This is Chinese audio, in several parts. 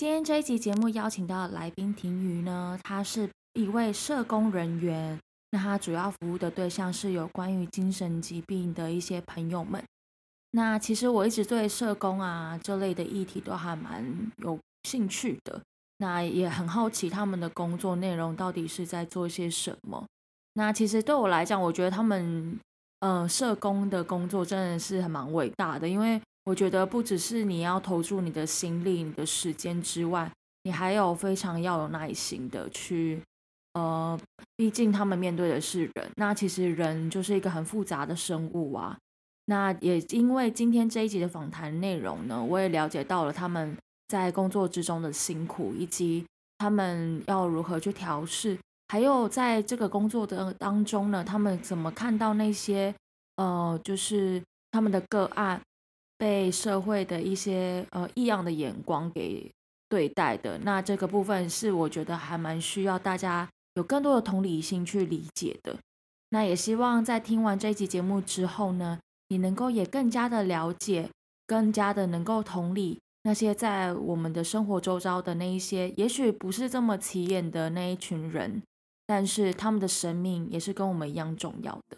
今天这一集节目邀请到来宾婷瑜呢，他是一位社工人员。那他主要服务的对象是有关于精神疾病的一些朋友们。那其实我一直对社工啊这类的议题都还蛮有兴趣的。那也很好奇他们的工作内容到底是在做些什么。那其实对我来讲，我觉得他们呃社工的工作真的是很蛮伟大的，因为。我觉得不只是你要投注你的心力、你的时间之外，你还有非常要有耐心的去，呃，毕竟他们面对的是人，那其实人就是一个很复杂的生物啊。那也因为今天这一集的访谈内容呢，我也了解到了他们在工作之中的辛苦，以及他们要如何去调试，还有在这个工作的当中呢，他们怎么看到那些，呃，就是他们的个案。被社会的一些呃异样的眼光给对待的，那这个部分是我觉得还蛮需要大家有更多的同理心去理解的。那也希望在听完这一集节目之后呢，你能够也更加的了解，更加的能够同理那些在我们的生活周遭的那一些，也许不是这么起眼的那一群人，但是他们的生命也是跟我们一样重要的。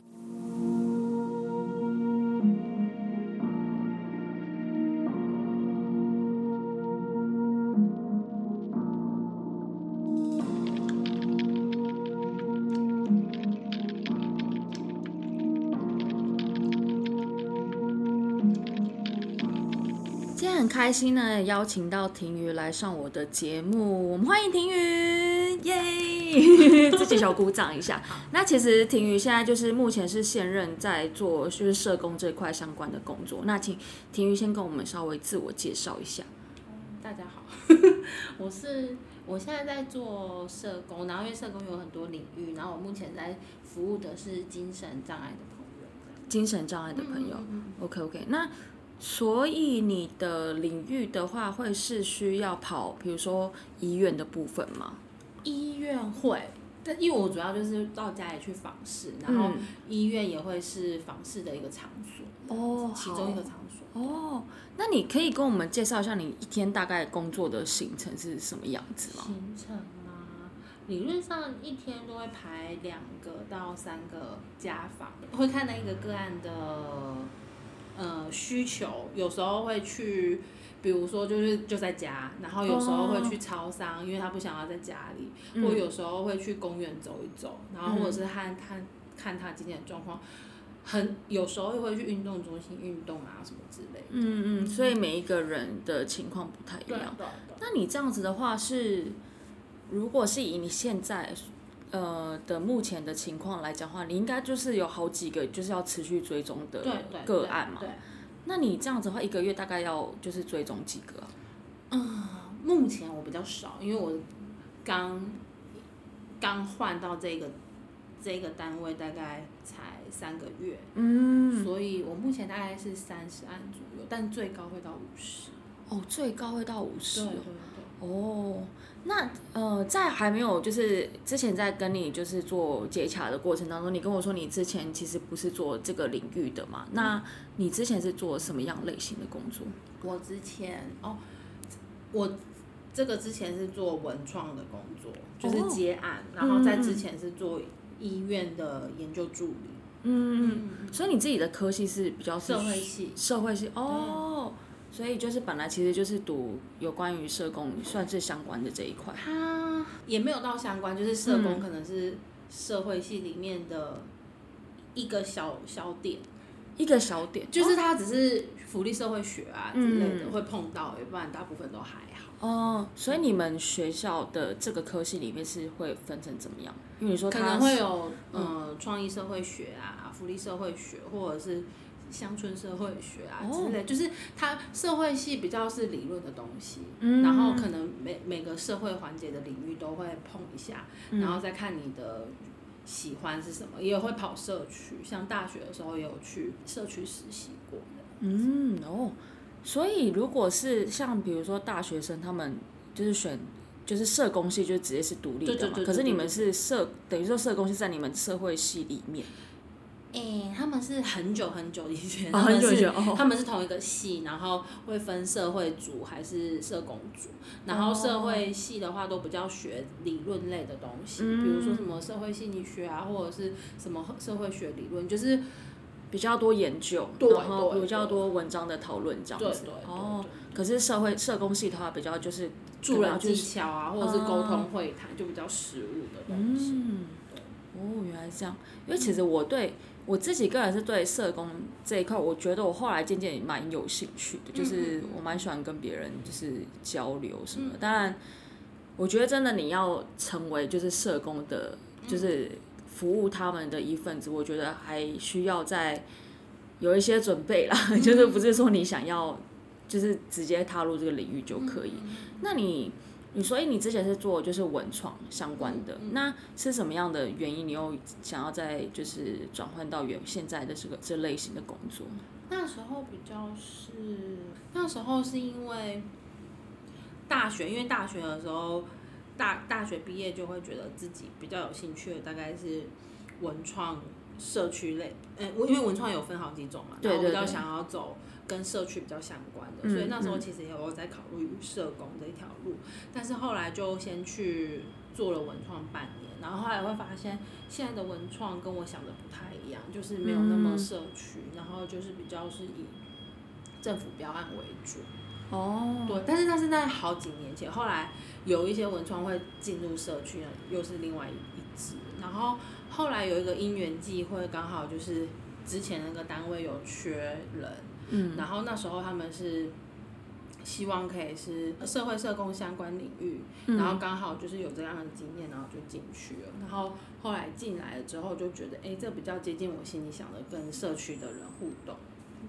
开心呢，邀请到婷瑜来上我的节目，我们欢迎婷瑜，耶！自己小鼓掌一下。那其实婷瑜现在就是目前是现任在做就是社工这块相关的工作。那请婷瑜先跟我们稍微自我介绍一下。大家好，我是我现在在做社工，然后因为社工有很多领域，然后我目前在服务的是精神障碍的朋友。精神障碍的朋友，OK OK，那。所以你的领域的话，会是需要跑，比如说医院的部分吗？医院会，但因为我主要就是到家里去访视，然后医院也会是访视的一个场所哦，其中一个场所哦。那你可以跟我们介绍一下你一天大概工作的行程是什么样子吗？行程吗？理论上一天都会排两个到三个家访，会看那一个个案的。呃，需求有时候会去，比如说就是就在家，然后有时候会去超商，因为他不想要在家里，或有时候会去公园走一走，然后或者是看看看他今天的状况，很有时候又会去运动中心运动啊什么之类的。嗯嗯，所以每一个人的情况不太一样。那你这样子的话是，如果是以你现在。呃的目前的情况来讲话，你应该就是有好几个就是要持续追踪的个案嘛。对。那你这样子的话，一个月大概要就是追踪几个？嗯，目前我比较少，因为我刚刚换到这个这个单位大概才三个月，嗯，所以我目前大概是三十案左右，但最高会到五十。哦，最高会到五十。对对对。哦。那呃，在还没有就是之前在跟你就是做接洽的过程当中，你跟我说你之前其实不是做这个领域的嘛？那你之前是做什么样类型的工作？我之前哦，我这个之前是做文创的工作，就是接案，然后在之前是做医院的研究助理。嗯嗯，所以你自己的科系是比较社会系，社会系哦。所以就是本来其实就是读有关于社工算是相关的这一块。它也没有到相关，就是社工可能是社会系里面的一个小小点，一个小点，就是它只是福利社会学啊之类的、嗯会碰到，要不然大部分都还好。哦，所以你们学校的这个科系里面是会分成怎么样？因为你说可能会是有呃创意社会学啊、福利社会学，或者是乡村社会学啊哦之类，就是它社会系比较是理论的东西，嗯然后可能每每个社会环节的领域都会碰一下，嗯然后再看你的。喜欢是什么，也会跑社区，像大学的时候也有去社区实习过的。嗯哦，所以如果是像比如说大学生，他们就是选就是社工系，就直接是独立的嘛。可是你们是社，等于说社工系在你们社会系里面。诶、他们是很久很久以前，哦他们很久以是他们是同一个系，然后会分社会组还是社工组，然后社会系的话都比较学理论类的东西，嗯比如说什么社会心理学啊，或者是什么社会学理论，就是比较多研究，然后对比较多文章的讨论这样子。对对对哦，可是社会社工系的话，比较就是助人技巧啊，或者是沟通会谈，就比较实务的东西。嗯，哦，原来是这样。因为其实我对我自己个人是对社工这一块，我觉得我后来渐渐也蛮有兴趣的，就是我蛮喜欢跟别人就是交流什么的。当然，我觉得真的你要成为就是社工的，就是服务他们的一份子，我觉得还需要再有一些准备啦，就是不是说你想要就是直接踏入这个领域就可以。那你你所以你之前是做就是文创相关的，那是什么样的原因你又想要再就是转换到原现在的这个这类型的工作？那时候比较是，那时候是因为大学，因为大学的时候，大大学毕业就会觉得自己比较有兴趣的大概是文创社区类，嗯、我因为文创有分好几种嘛，然后我比较对对对想要走跟社区比较相关的，嗯所以那时候嗯其实也有在考虑社工这一条路，但是后来就先去做了文创半年，然后后来会发现现在的文创跟我想的不太一样，就是没有那么嗯社区，然后就是比较是以政府标案为主。哦，对，但是那是在好几年前，后来有一些文创会进入社区，又是另外一一支。然后后来有一个因缘际会，刚好就是之前那个单位有缺人，嗯然后那时候他们是希望可以是社会社工相关领域，嗯然后刚好就是有这样的经验，然后就进去了。然后后来进来了之后，就觉得哎，这比较接近我心里想的，跟社区的人互动，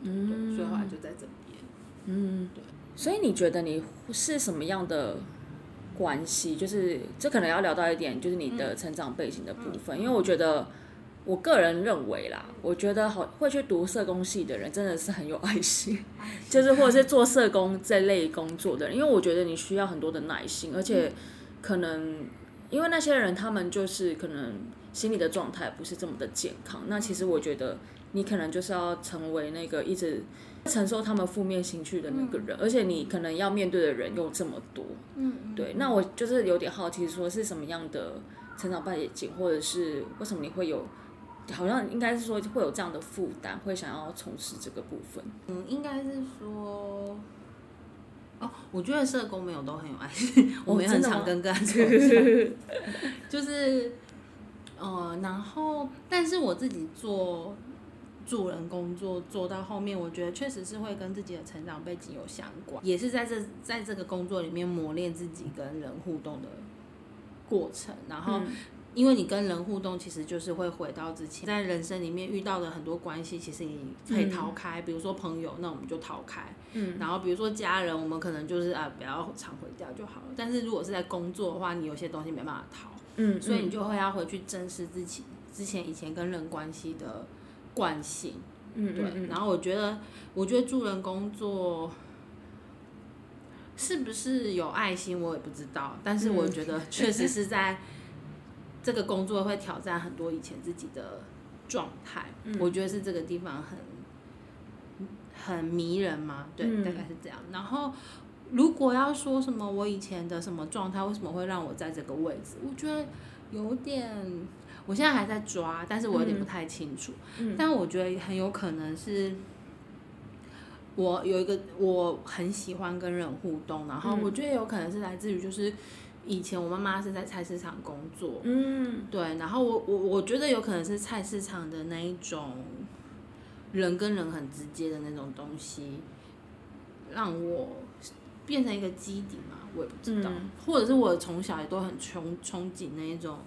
嗯对，所以后来就在这边。嗯，对。所以你觉得你是什么样的关系？就是这可能要聊到一点，就是你的成长背景的部分，因为我觉得。我个人认为啦，我觉得好会去读社工系的人真的是很有爱心，就是或者是做社工这类工作的人，因为我觉得你需要很多的耐心，而且可能因为那些人他们就是可能心理的状态不是这么的健康，那其实我觉得你可能就是要成为那个一直承受他们负面情绪的那个人，而且你可能要面对的人又这么多，嗯，对，那我就是有点好奇，说是什么样的成长背景，或者是为什么你会有，好像应该是说会有这样的负担，会想要从事这个部分。嗯，应该是说，哦，我觉得社工没有都很有爱心，我们也很常跟个案吵架，就是，呃，然后，但是我自己做助人工作做到后面，我觉得确实是会跟自己的成长背景有相关，也是在这在这个工作里面磨练自己跟人互动的过程，然后。嗯因为你跟人互动，其实就是会回到之前在人生里面遇到的很多关系，其实你可以逃开。比如说朋友，那我们就逃开。嗯，然后比如说家人，我们可能就是啊，不要常回掉就好了。但是如果是在工作的话，你有些东西没办法逃，嗯，所以你就会要回去正视自己之前以前跟人关系的惯性。嗯对，嗯然后我觉得，我觉得助人工作是不是有爱心，我也不知道。但是我嗯觉得确实是在这个工作会挑战很多以前自己的状态。嗯我觉得是这个地方很很迷人嘛，对，嗯大概是这样。然后如果要说什么我以前的什么状态，为什么会让我在这个位置？我觉得有点。我现在还在抓，但是我有点不太清楚。嗯但我觉得很有可能是，我有一个我很喜欢跟人互动，然后嗯我觉得有可能是来自于就是以前我妈妈是在菜市场工作，嗯。对，然后我我我觉得有可能是菜市场的那一种人跟人很直接的那种东西，让我变成一个基底嘛，我也不知道，嗯。或者是我从小也都很憧憧憬那一种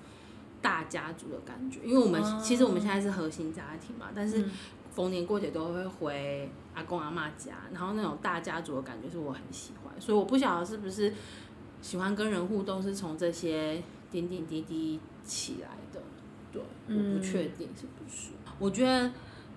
大家族的感觉，因为我们、哦。其实我们现在是核心家庭嘛，但是嗯。逢年过节都会回阿公阿妈家，然后那种大家族的感觉是我很喜欢，所以我不晓得是不是喜欢跟人互动是从这些点点滴滴起来的，对，我不嗯确定是不是。我觉得，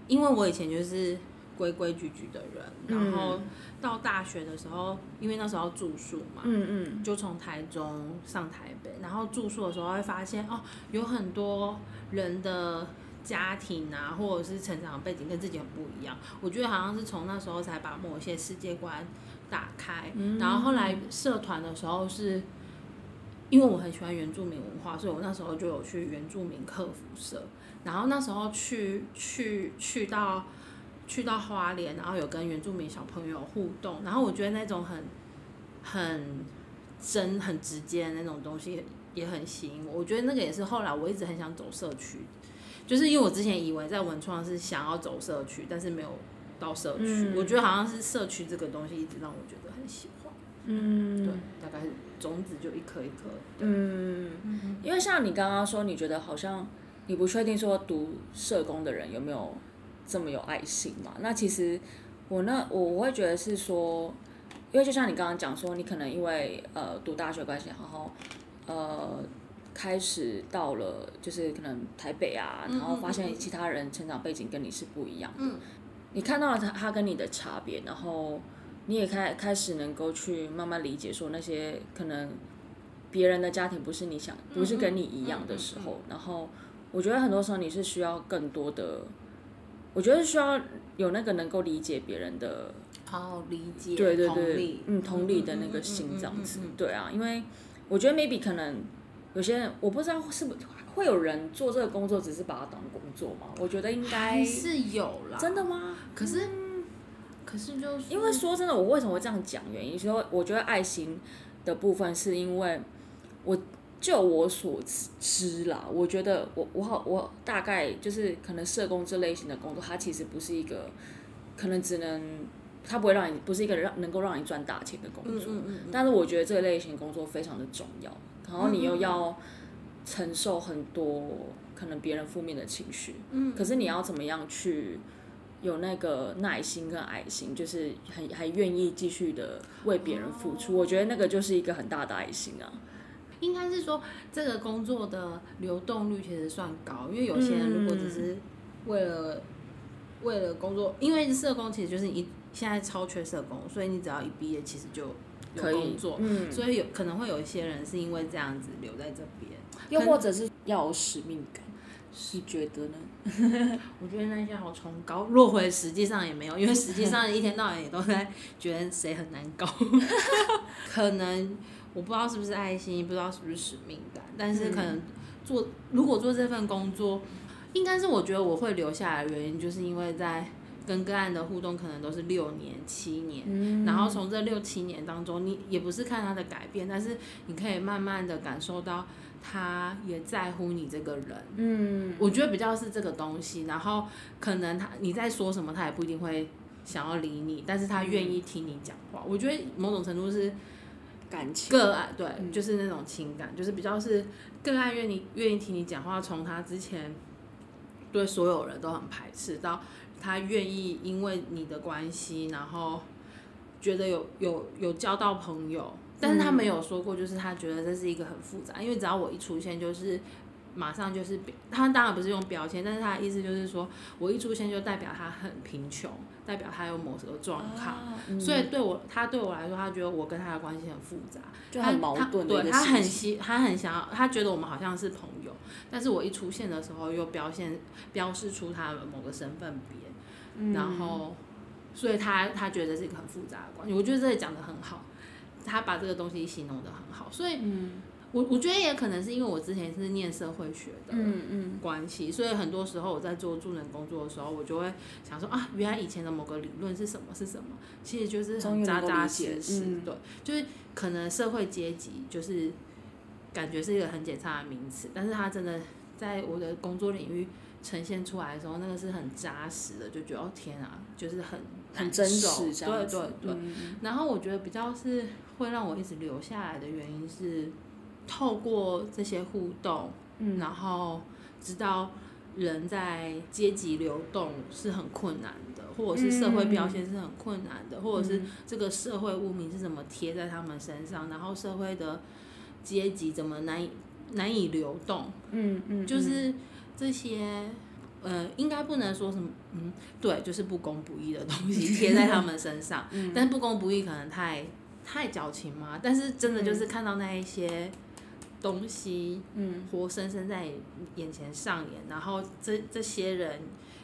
因为我以前就是规规矩矩的人，然后嗯到大学的时候，因为那时候要住宿嘛，嗯嗯就从台中上台北，然后住宿的时候会发现哦，有很多人的家庭啊，或者是成长背景跟自己很不一样。我觉得好像是从那时候才把某些世界观打开。嗯然后后来社团的时候是，因为我很喜欢原住民文化，所以我那时候就有去原住民客服社。然后那时候去去去到去到花莲，然后有跟原住民小朋友互动，然后我觉得那种很很真、很直接的那种东西也很吸引我。我觉得那个也是后来我一直很想走社区，就是因为我之前以为在文创是想要走社区，但是没有到社区。嗯我觉得好像是社区这个东西一直让我觉得很喜欢。嗯对，大概是种子就一颗一颗。嗯，因为像你刚刚说，你觉得好像你不确定说读社工的人有没有这么有爱心嘛？那其实我那我我会觉得是说，因为就像你刚刚讲说，你可能因为呃读大学关系，然后呃开始到了就是可能台北啊，嗯然后发现其他人成长背景跟你是不一样的，嗯你看到了他他跟你的差别，然后你也开开始能够去慢慢理解说那些可能别人的家庭不是你想不是跟你一样的时候，然后我觉得很多时候你是需要更多的，我觉得需要有那个能够理解别人的，好理解，对对对同，嗯，同理的那个心这样子，对啊，因为我觉得 maybe 可能有些人我不知道是不是会有人做这个工作只是把它当工作吗，我觉得应该是有啦。真的吗？可是，可是就是因为说真的，我为什么会这样讲？原因说，我觉得爱心的部分是因为我就我所知啦，我觉得我我好我大概就是可能社工这类型的工作，它其实不是一个可能只能它不会让你不是一个让能够让你赚大钱的工嗯作，嗯嗯嗯，但是我觉得这个类型工作非常的重要，然后你又要承受很多可能别人负面的情绪，嗯可是你要怎么样去有那个耐心跟爱心，就是很还愿意继续的为别人付出，我觉得那个就是一个很大的爱心啊。应该是说这个工作的流动率其实算高，因为有些人如果只是为了、为了工作，因为社工其实就是你现在超缺社工，所以你只要一毕业，其实就有可以工作，嗯，所以有可能会有一些人是因为这样子留在这边。又或者是要有使命感，你觉得呢？我觉得那些好崇高，落回实际上也没有，因为实际上一天到晚也都在觉得谁很难搞。可能我不知道是不是爱心，不知道是不是使命感，但是可能做如果做这份工作，应该是我觉得我会留下来的原因，就是因为在跟个案的互动可能都是六年、七年，嗯然后从这六七年当中，你也不是看他的改变，但是你可以慢慢的感受到他也在乎你这个人。嗯，我觉得比较是这个东西，然后可能他你在说什么，他也不一定会想要理你，但是他愿意听你讲话。我觉得某种程度是感情个案，对，嗯就是那种情感，就是比较是个案愿意愿意听你讲话，从他之前对所有人都很排斥，到他愿意因为你的关系，然后觉得有有有交到朋友，但是他没有说过，就是他觉得这是一个很复杂，因为只要我一出现，就是马上就是他当然不是用标签，但是他的意思就是说我一出现就代表他很贫穷，代表他有某个状况。啊嗯。所以对我，他对我来说，他觉得我跟他的关系很复杂，就很矛盾对他很希，他很想要，他觉得我们好像是朋友，但是我一出现的时候又表现标示出他的某个身份别，嗯。然后，所以他他觉得是一个很复杂的关系。我觉得这里讲的很好，他把这个东西形容的很好，所以嗯。我我觉得也可能是因为我之前是念社会学的，嗯嗯。关系，所以很多时候我在做助人工作的时候，我就会想说啊，原来以前的某个理论是什么是什么，其实就是很扎扎实实，嗯。对，就是可能社会阶级就是感觉是一个很简单的名词，但是它真的在我的工作领域呈现出来的时候，那个是很扎实的，就觉得哦天啊，就是很很真实这样子，对对对，嗯然后我觉得比较是会让我一直留下来的原因是，透过这些互动，嗯。然后知道人在阶级流动是很困难的，或者是社会标签是很困难的，或者是嗯这个社会污名是怎么贴在他们身上，然后社会的阶级怎么难以难以流动，嗯嗯，就是这些。呃，应该不能说什么，嗯，对，就是不公不义的东西贴在他们身上，嗯但是不公不义可能太太矫情嘛，但是真的就是看到那一些东西，嗯活生生在眼前上演，然后这这些人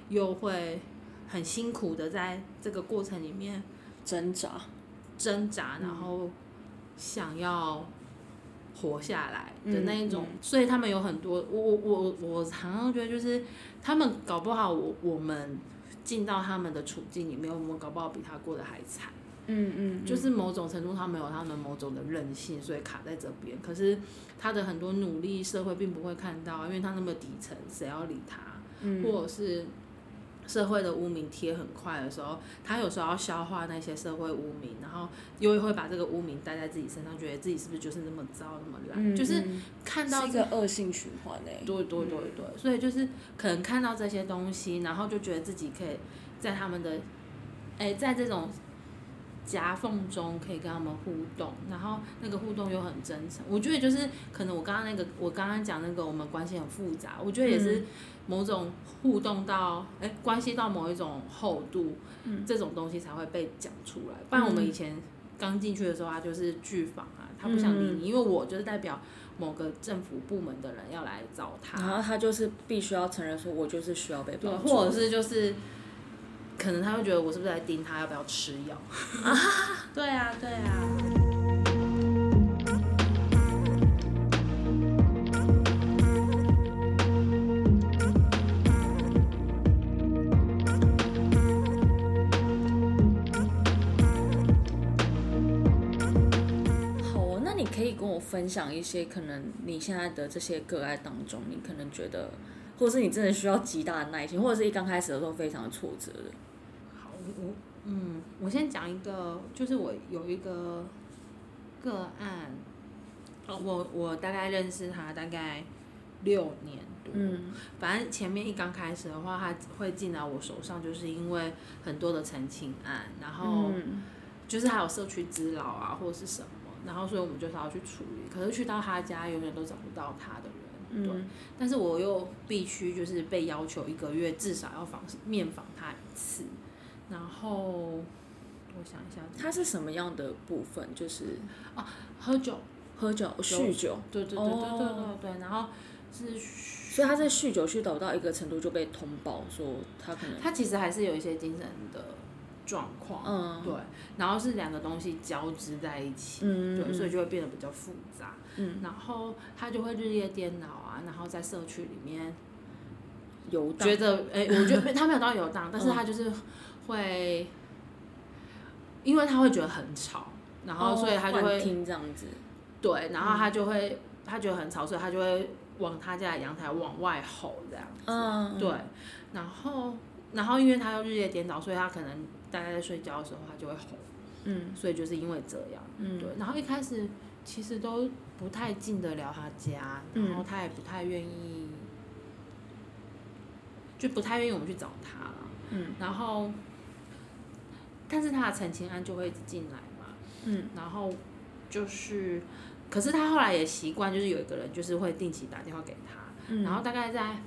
又会很辛苦的在这个过程里面挣扎，挣扎，嗯然后想要活下来的那一种，嗯嗯所以他们有很多，我我我我常常觉得就是他们搞不好我我们进到他们的处境里面，我们搞不好比他过得还惨。嗯嗯，就是某种程度他们有他们某种的韧性，所以卡在这边。可是他的很多努力，社会并不会看到，因为他那么底层，谁要理他？嗯或者是社会的污名贴很快的时候，他有时候要消化那些社会污名，然后又会把这个污名带在自己身上，觉得自己是不是就是那么糟、那么烂？嗯就是嗯看到是一个恶性循环诶，对对对对，所以就是可能看到这些东西，然后就觉得自己可以在他们的，哎，在这种夹缝中可以跟他们互动，然后那个互动又很真诚。我觉得就是可能我刚刚那个，我刚刚讲那个我们关系很复杂，我觉得也是某种互动到，哎，关系到某一种厚度，嗯这种东西才会被讲出来。不然我们以前刚进去的时候，他就是拒访啊，他不想理你，因为我就是代表。某个政府部门的人要来找他，然后他就是必须要承认说，我就是需要被对，帮助，或者是就是，可能他会觉得我是不是在盯他要不要吃药？对啊，对啊。分享一些可能你现在的这些个案当中，你可能觉得，或者是你真的需要极大的耐心，或者是一刚开始的时候非常的挫折的。好，我嗯，我先讲一个，就是我有一个个案，我我大概认识他大概六年多，嗯反正前面一刚开始的话，他会进来我手上，就是因为很多的澄清案，然后。嗯就是还有社区之老啊，或者是什么，然后所以我们就是要去处理。可是去到他家，永远都找不到他的人，对。嗯但是我又必须就是被要求一个月至少要访面访他一次，然后我想一下，他是什么样的部分？就是喝酒，喝酒、酗酒，对对对对对对哦对，然后是所以他在酗酒酗导到一个程度就被通报说他可能他其实还是有一些精神的状况，嗯。对，然后是两个东西交织在一起，嗯对，所以就会变得比较复杂。嗯。然后他就会日夜颠倒啊，然后在社区里面游荡。觉得，哎、我觉得 他没有到游荡，但是他就是会，因为他会觉得很吵，然后所以他就会、听这样子，对，然后他就会、他觉得很吵，所以他就会往他家的阳台往外吼这样子，嗯，对，然后然后因为他又日夜颠倒，所以他可能大概在睡觉的时候他就会吼，嗯所以就是因为这样。嗯对，然后一开始其实都不太进得了他家，嗯然后他也不太愿意，就不太愿意我们去找他了。嗯然后，但是他的陈情案就会一直进来嘛，嗯然后就是，可是他后来也习惯，就是有一个人就是会定期打电话给他，嗯，然后大概在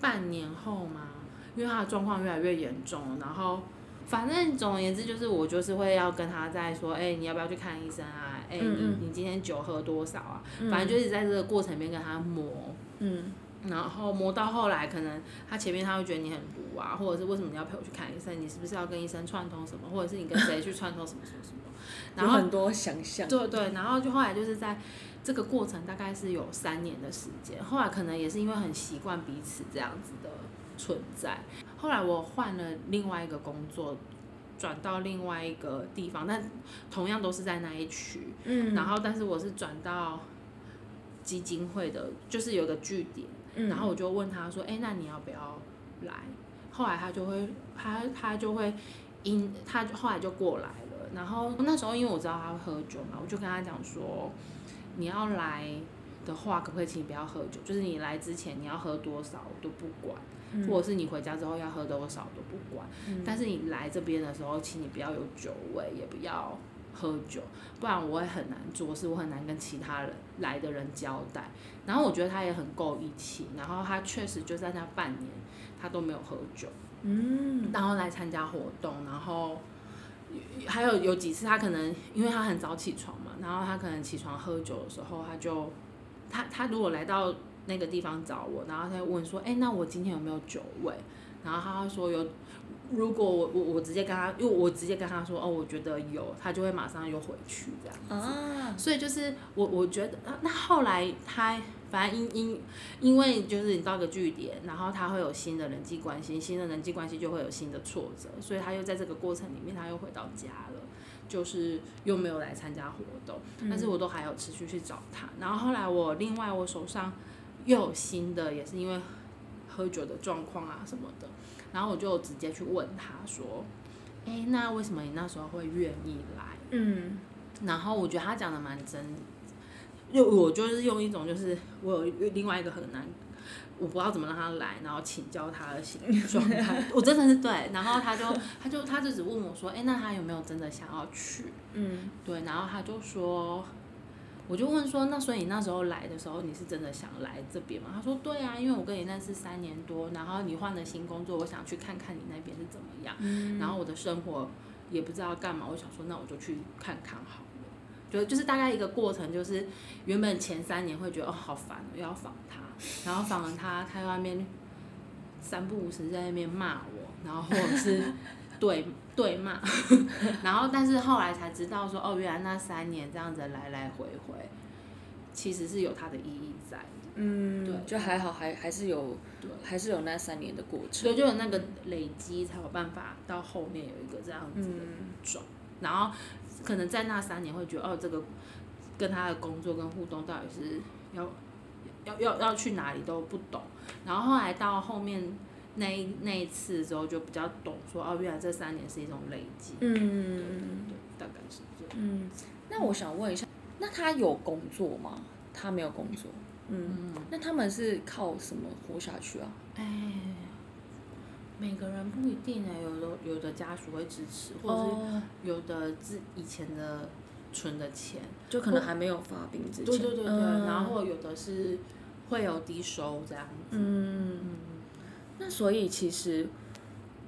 半年后嘛，因为他的状况越来越严重，然后反正总而言之就是我就是会要跟他在说，哎、你要不要去看医生啊？哎、你你今天酒喝多少啊？嗯反正就是在这个过程里面跟他磨，嗯然后磨到后来，可能他前面他会觉得你很毒啊，或者是为什么你要陪我去看医生？你是不是要跟医生串通什么？或者是你跟谁去串通什么什么什么？然后有很多想象，对对，然后就后来就是在这个过程大概是有三年的时间，后来可能也是因为很习惯彼此这样子的存在，后来我换了另外一个工作，转到另外一个地方，但同样都是在那一区，嗯，然后但是我是转到基金会的，就是有个据点，嗯然后我就问他说，哎，那你要不要来？后来他就会，他他就会因他后来就过来了，然后那时候因为我知道他会喝酒嘛，我就跟他讲说，你要来的话，可不可以请你不要喝酒？就是你来之前你要喝多少我都不管，嗯或者是你回家之后要喝多少都不管。嗯但是你来这边的时候，请你不要有酒味，也不要喝酒，不然我会很难做事，我很难跟其他人来的人交代。然后我觉得他也很够义气，然后他确实就在那半年，他都没有喝酒，嗯然后来参加活动，然后还有有几次他可能因为他很早起床嘛，然后他可能起床喝酒的时候，他就他他如果来到那个地方找我，然后他就问说，哎，那我今天有没有酒味？然后他会说有。如果我我我直接跟他，因为我直接跟他说哦，我觉得有，他就会马上又回去这样子。啊，所以就是我我觉得，那那后来他反正因因因为就是你到一个据点，然后他会有新的人际关系，新的人际关系就会有新的挫折，所以他又在这个过程里面，他又回到家了，就是又没有来参加活动，但是我都还有持续去找他。然后后来我另外我手上又有新的，也是因为喝酒的状况啊什么的，然后我就直接去问他说，哎，那为什么你那时候会愿意来？嗯然后我觉得他讲的蛮真，就我就是用一种就是我有另外一个很难，我不知道怎么让他来，然后请教他的心理状态，我真的是对，然后他就他就他就只问我说，哎，那他有没有真的想要去？嗯对，然后他就说，我就问说，那所以你那时候来的时候，你是真的想来这边吗？他说，对啊，因为我跟你认识三年多，然后你换了新工作，我想去看看你那边是怎么样。嗯然后我的生活也不知道干嘛，我想说那我就去看看好了。就就是大概一个过程，就是原本前三年会觉得哦好烦，又要访他，然后访了他，他在外面三不五时在那边骂我，然后或者是对对骂，然后但是后来才知道说哦原来那三年这样子来来回回，其实是有它的意义在的。嗯，对就还好，还还是有对，还是有那三年的过程。所以，就有那个累积，才有办法到后面有一个这样子的嗯。转，然后可能在那三年会觉得哦，这个跟他的工作跟互动到底是要要要要去哪里都不懂，然后后来到后面那一那一次之后就比较懂说哦，原来这三年是一种累积，对对嗯对，大概是这样。嗯，那我想问一下，那他有工作吗？他没有工作，嗯，嗯，那他们是靠什么活下去啊？哎，每个人不一定哎，有的有的家属会支持，或者是哦，有的自以前的存的钱。就可能还没有发病之前，对对对对，嗯然后有的是会有低收这样子。嗯，嗯，那所以其实，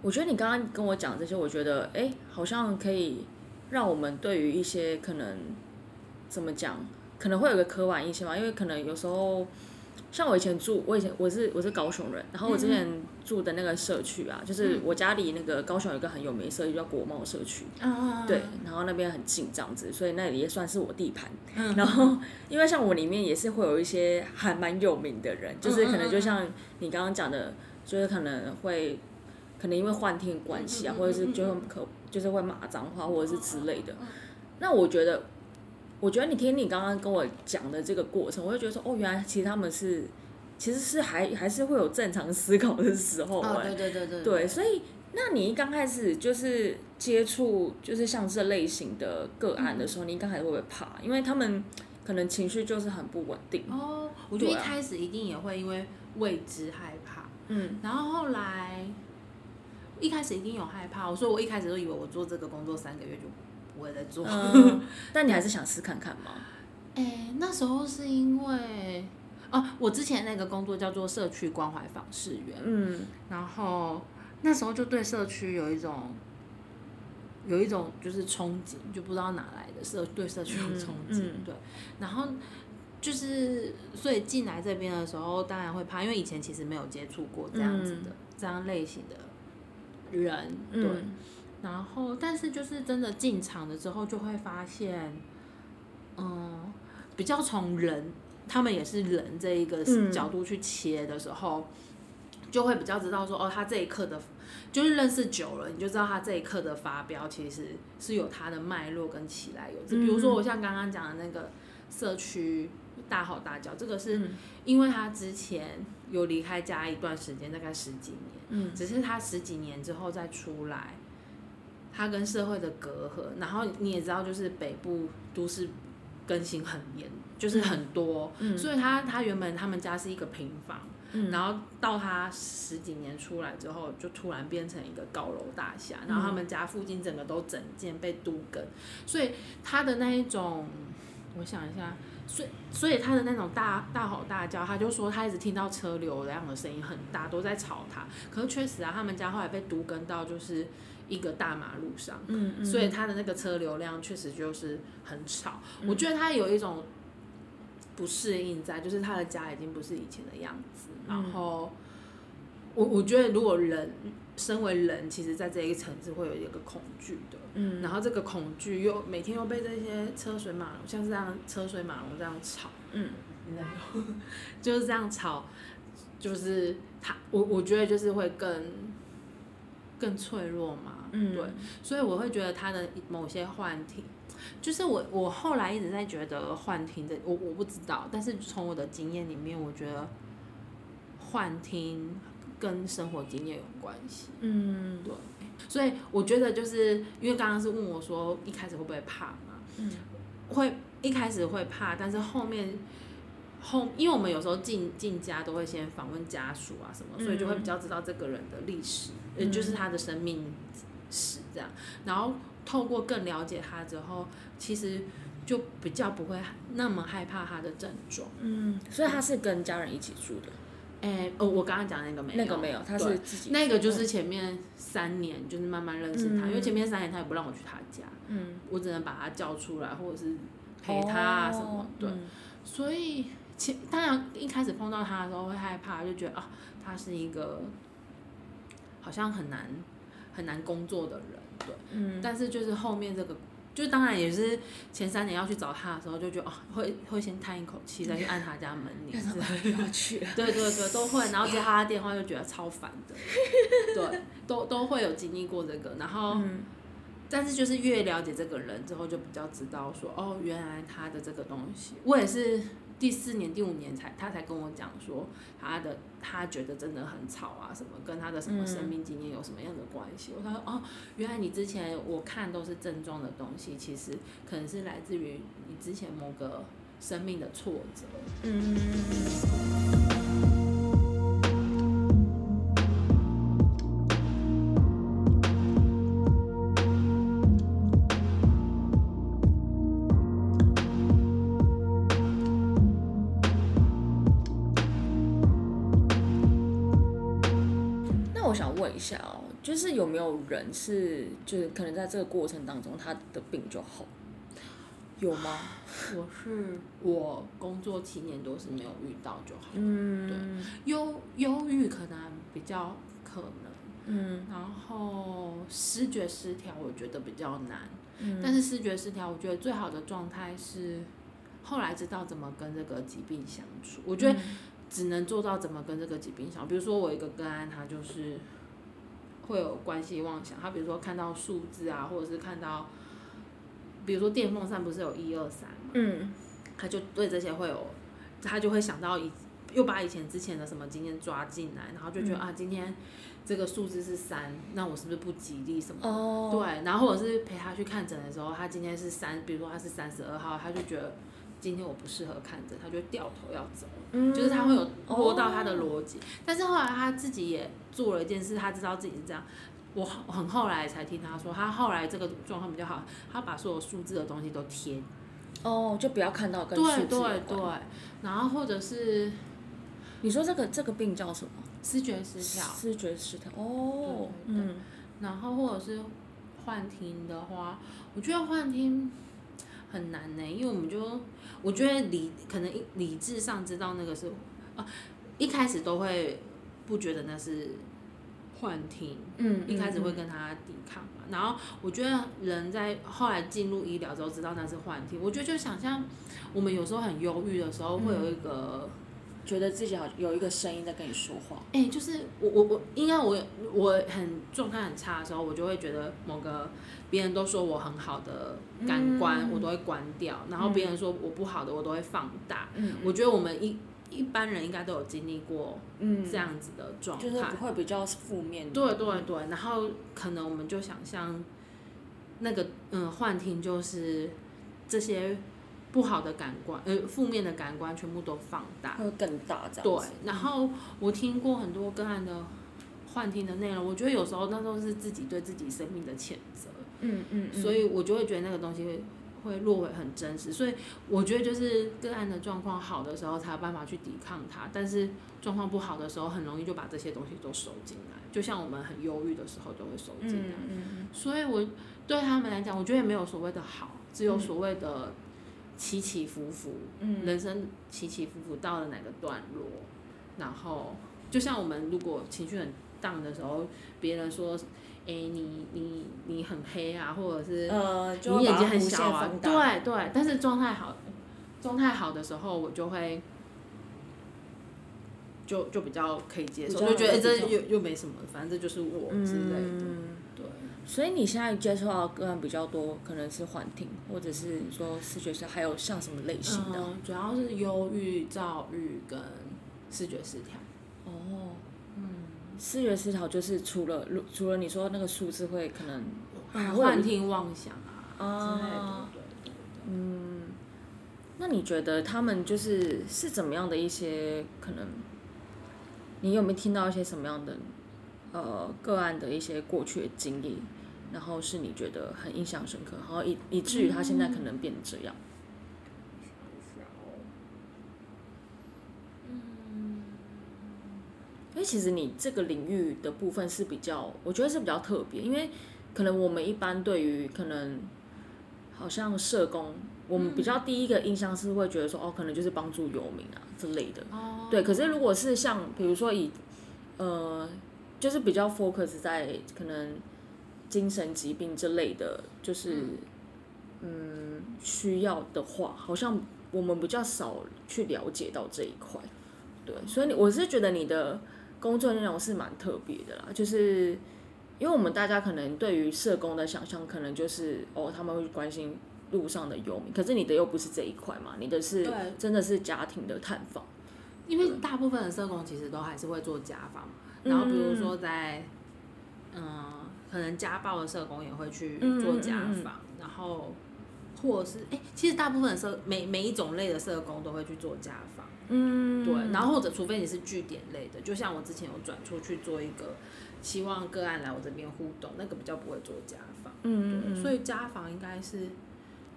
我觉得你刚刚跟我讲这些，我觉得哎，好像可以让我们对于一些可能怎么讲，可能会有个刻板印象嘛，因为可能有时候。像我以前住，我以前我是我是高雄人，然后我之前住的那个社区啊，就是我家离那个高雄有一个很有名的社区叫国贸社区，啊对，然后那边很近这样子，所以那里也算是我地盘。嗯然后因为像我里面也是会有一些还蛮有名的人，就是可能就像你刚刚讲的，就是可能会可能因为幻听关系啊，或者是就会可就是会骂脏话或者是之类的。嗯那我觉得，我觉得你听你刚刚跟我讲的这个过程，我就觉得说，哦，原来其实他们是其实是还还是会有正常思考的时候、对对对对对，所以那你一刚开始就是接触就是像这类型的个案的时候，你刚开始会不会怕？因为他们可能情绪就是很不稳定。哦，我觉得一开始一定也会因为未知害怕，嗯然后后来一开始一定有害怕，我说我一开始都以为我做这个工作三个月就不会再做。嗯，但你还是想试看看吗？哎、那时候是因为哦，我之前那个工作叫做社区关怀访视员，嗯。然后那时候就对社区有一种有一种就是憧憬，就不知道哪来的社对社区有憧憬，嗯。嗯对，然后就是所以进来这边的时候，当然会怕，因为以前其实没有接触过这样子的、这样类型的人，对，嗯。然后但是就是真的进场了之后，就会发现，嗯，比较从人，他们也是人这一个嗯角度去切的时候，就会比较知道说，哦，他这一刻的，就是认识久了，你就知道他这一刻的发飙其实是有他的脉络跟起来有之。比如说我像刚刚讲的那个社区大吼大叫，这个是嗯因为他之前有离开家一段时间，大概十几年。嗯只是他十几年之后再出来，他跟社会的隔阂，然后你也知道，就是北部都市更新很严，就是很多，嗯所以他他原本他们家是一个平房，嗯然后到他十几年出来之后，就突然变成一个高楼大厦，然后他们家附近整个都整建被都更，所以他的那一种，我想一下。所以，所以他的那种大大吼大叫，他就说他一直听到车流量的声音很大，都在吵他。可是确实啊，他们家后来被都更到就是一个大马路上，嗯嗯，所以他的那个车流量确实就是很吵。嗯我觉得他有一种不适应在，就是他的家已经不是以前的样子。嗯。然后，我我觉得如果人身为人，其实在这一层是会有一个恐惧的。嗯。然后这个恐惧又每天又被这些车水马龙，像是这样车水马龙这样吵，嗯。就是这样吵，就是他，我我觉得就是会更更脆弱嘛，嗯。对，所以我会觉得他的某些幻听，就是我我后来一直在觉得幻听的，我我不知道，但是从我的经验里面，我觉得幻听跟生活经验有关系，嗯。对，所以我觉得就是因为刚刚是问我说一开始会不会怕嘛，嗯会一开始会怕，但是后面后，因为我们有时候进进家都会先访问家属啊什么，所以就会比较知道这个人的历史，呃、嗯就是他的生命史这样。然后透过更了解他之后，其实就比较不会那么害怕他的症状。嗯，所以他是跟家人一起住的，哎、哦，我刚刚讲那个没有，那个没有，他是自己那个就是前面三年就是慢慢认识他，嗯。因为前面三年他也不让我去他家，嗯。我只能把他叫出来或者是陪他啊什么，对。嗯。所以前当然一开始碰到他的时候会害怕，就觉得啊，他是一个好像很难很难工作的人，对。嗯。但是就是后面这个，就当然也是前三年要去找他的时候，就觉得哦，会会先叹一口气，再去按他家门铃 之类的。要去，对对对，都会，然后接 他的电话就觉得超烦的，对，都都会有经历过这个，然后。嗯。但是就是越了解这个人之后，就比较知道说，哦，原来他的这个东西，我也是第四年、第五年才他才跟我讲说，他的他觉得真的很吵啊，什么跟他的什么生命经验有什么样的关系？我才说，哦，原来你之前我看都是症状的东西，其实可能是来自于你之前某个生命的挫折。嗯一下哦，就是有没有人是，就是可能在这个过程当中，他的病就好，有吗？我是我工作七年多是没有遇到就好，嗯对忧忧郁可能比较可能。嗯然后视觉失调，我觉得比较难。嗯但是视觉失调，我觉得最好的状态是后来知道怎么跟这个疾病相处。我觉得只能做到怎么跟这个疾病相处。比如说我一个个案，他就是会有关系妄想，他比如说看到数字啊，或者是看到，比如说电风扇不是有一二三嘛，嗯。他就对这些会有，他就会想到以又把以前之前的什么经验抓进来，然后就觉得、嗯。啊，今天这个数字是三，那我是不是不吉利什么的？哦，对，然后或者是陪他去看诊的时候，他今天是三，比如说他是三十二号，他就觉得今天我不适合看着，他就掉头要走，嗯。就是他会有摸到他的哦逻辑。但是后来他自己也做了一件事，他知道自己是这样。我很很后来才听他说，他后来这个状况比较好，他把所有数字的东西都贴哦，就不要看到跟数字对对对，然后或者是你说这个这个病叫什么？视觉失调，视觉失调。哦，对对对。嗯。然后或者是幻听的话，我觉得幻听很难呢，因为我们就我觉得理可能理智上知道那个是啊，一开始都会不觉得那是幻听，嗯，一开始会跟他抵抗嘛。然后我觉得人在后来进入医疗之后，知道那是幻听。我觉得就想象我们有时候很忧郁的时候，会有一个。觉得自己好有一个声音在跟你说话。哎、就是我我我，应该我我很状态很差的时候，我就会觉得某个别人都说我很好的感官，嗯我都会关掉，然后别人说我不好的，我都会放大。嗯我觉得我们一一般人应该都有经历过嗯这样子的状态。就是会比较负面。对对对，然后可能我们就想象那个嗯幻听就是这些不好的感官，呃负面的感官全部都放大。会更大这样对子。，然后我听过很多个案的幻听的内容，我觉得有时候那都是自己对自己生命的谴责，嗯嗯嗯。所以我就会觉得那个东西会会落回很真实，所以我觉得就是个案的状况好的时候才有办法去抵抗它，但是状况不好的时候，很容易就把这些东西都收进来，就像我们很忧郁的时候就会收进来，嗯嗯所以我对他们来讲，我觉得也没有所谓的好，只有所谓的起起伏伏。嗯人生起起伏伏到了哪个段落，然后就像我们如果情绪很荡的时候，别人说，哎、你你你很黑啊，或者是呃，你眼睛很小啊。对对，但是状态好，状态好的时候，我就会。就就比较可以接受，就觉得、诶这又又没什么，反正这就是我之类的。嗯对，所以你现在接触到的个案比较多，可能是幻听，或者是说视觉失，还有像什么类型的？嗯，主要是忧郁、躁郁跟视觉失调。视觉失调就是除了除了你说那个数字会可能还会幻听妄想啊啊之类的，对对对。嗯，那你觉得他们就是是怎么样的一些可能？你有没有听到一些什么样的呃个案的一些过去的经历，然后是你觉得很印象深刻，然后以以至于他现在可能变这样？嗯，因为其实你这个领域的部分是比较，我觉得是比较特别，因为可能我们一般对于可能好像社工，我们比较第一个印象是会觉得说，哦，可能就是帮助游民啊之类的。哦，对，可是如果是像比如说以呃，就是比较 focus 在可能精神疾病之类的，就是嗯需要的话，好像我们比较少去了解到这一块。对，所以你我是觉得你的工作内容是蛮特别的啦，就是因为我们大家可能对于社工的想象，可能就是哦他们会关心路上的游民，可是你的又不是这一块嘛，你的是对。真的是家庭的探访。因为大部分的社工其实都还是会做家访，然后比如说在，嗯、可能家暴的社工也会去做家访，然后或者是哎、其实大部分的社每每一种类的社工都会去做家访，嗯，对，然后或者除非你是据点类的，就像我之前有转出去做一个希望个案来我这边互动，那个比较不会做家访，嗯嗯对，所以家访应该是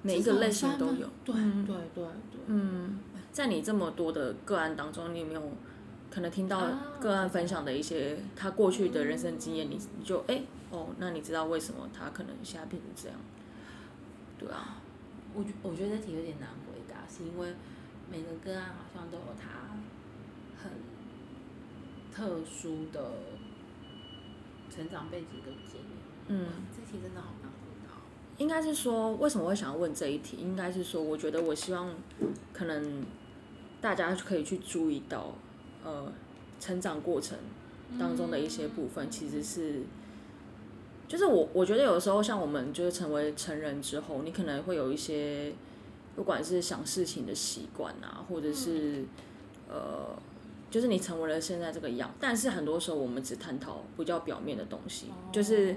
每一个类型都有。对嗯对对对，嗯，在你这么多的个案当中，你有没有可能听到啊个案分享的一些他过去的人生经验？你你就哎、哦，那你知道为什么他可能现在变成这样？对啊，我觉我觉得这题有点难回答，是因为每个个案好像都有他很特殊的成长背景跟经验。嗯，这题真的好难回答哦。应该是说为什么会想要问这一题？应该是说，我觉得我希望可能大家可以去注意到，呃，成长过程当中的一些部分，其实是，就是我我觉得有的时候像我们就是成为成人之后，你可能会有一些，不管是想事情的习惯啊，或者是呃。就是你成为了现在这个样，但是很多时候我们只探讨比较表面的东西，就是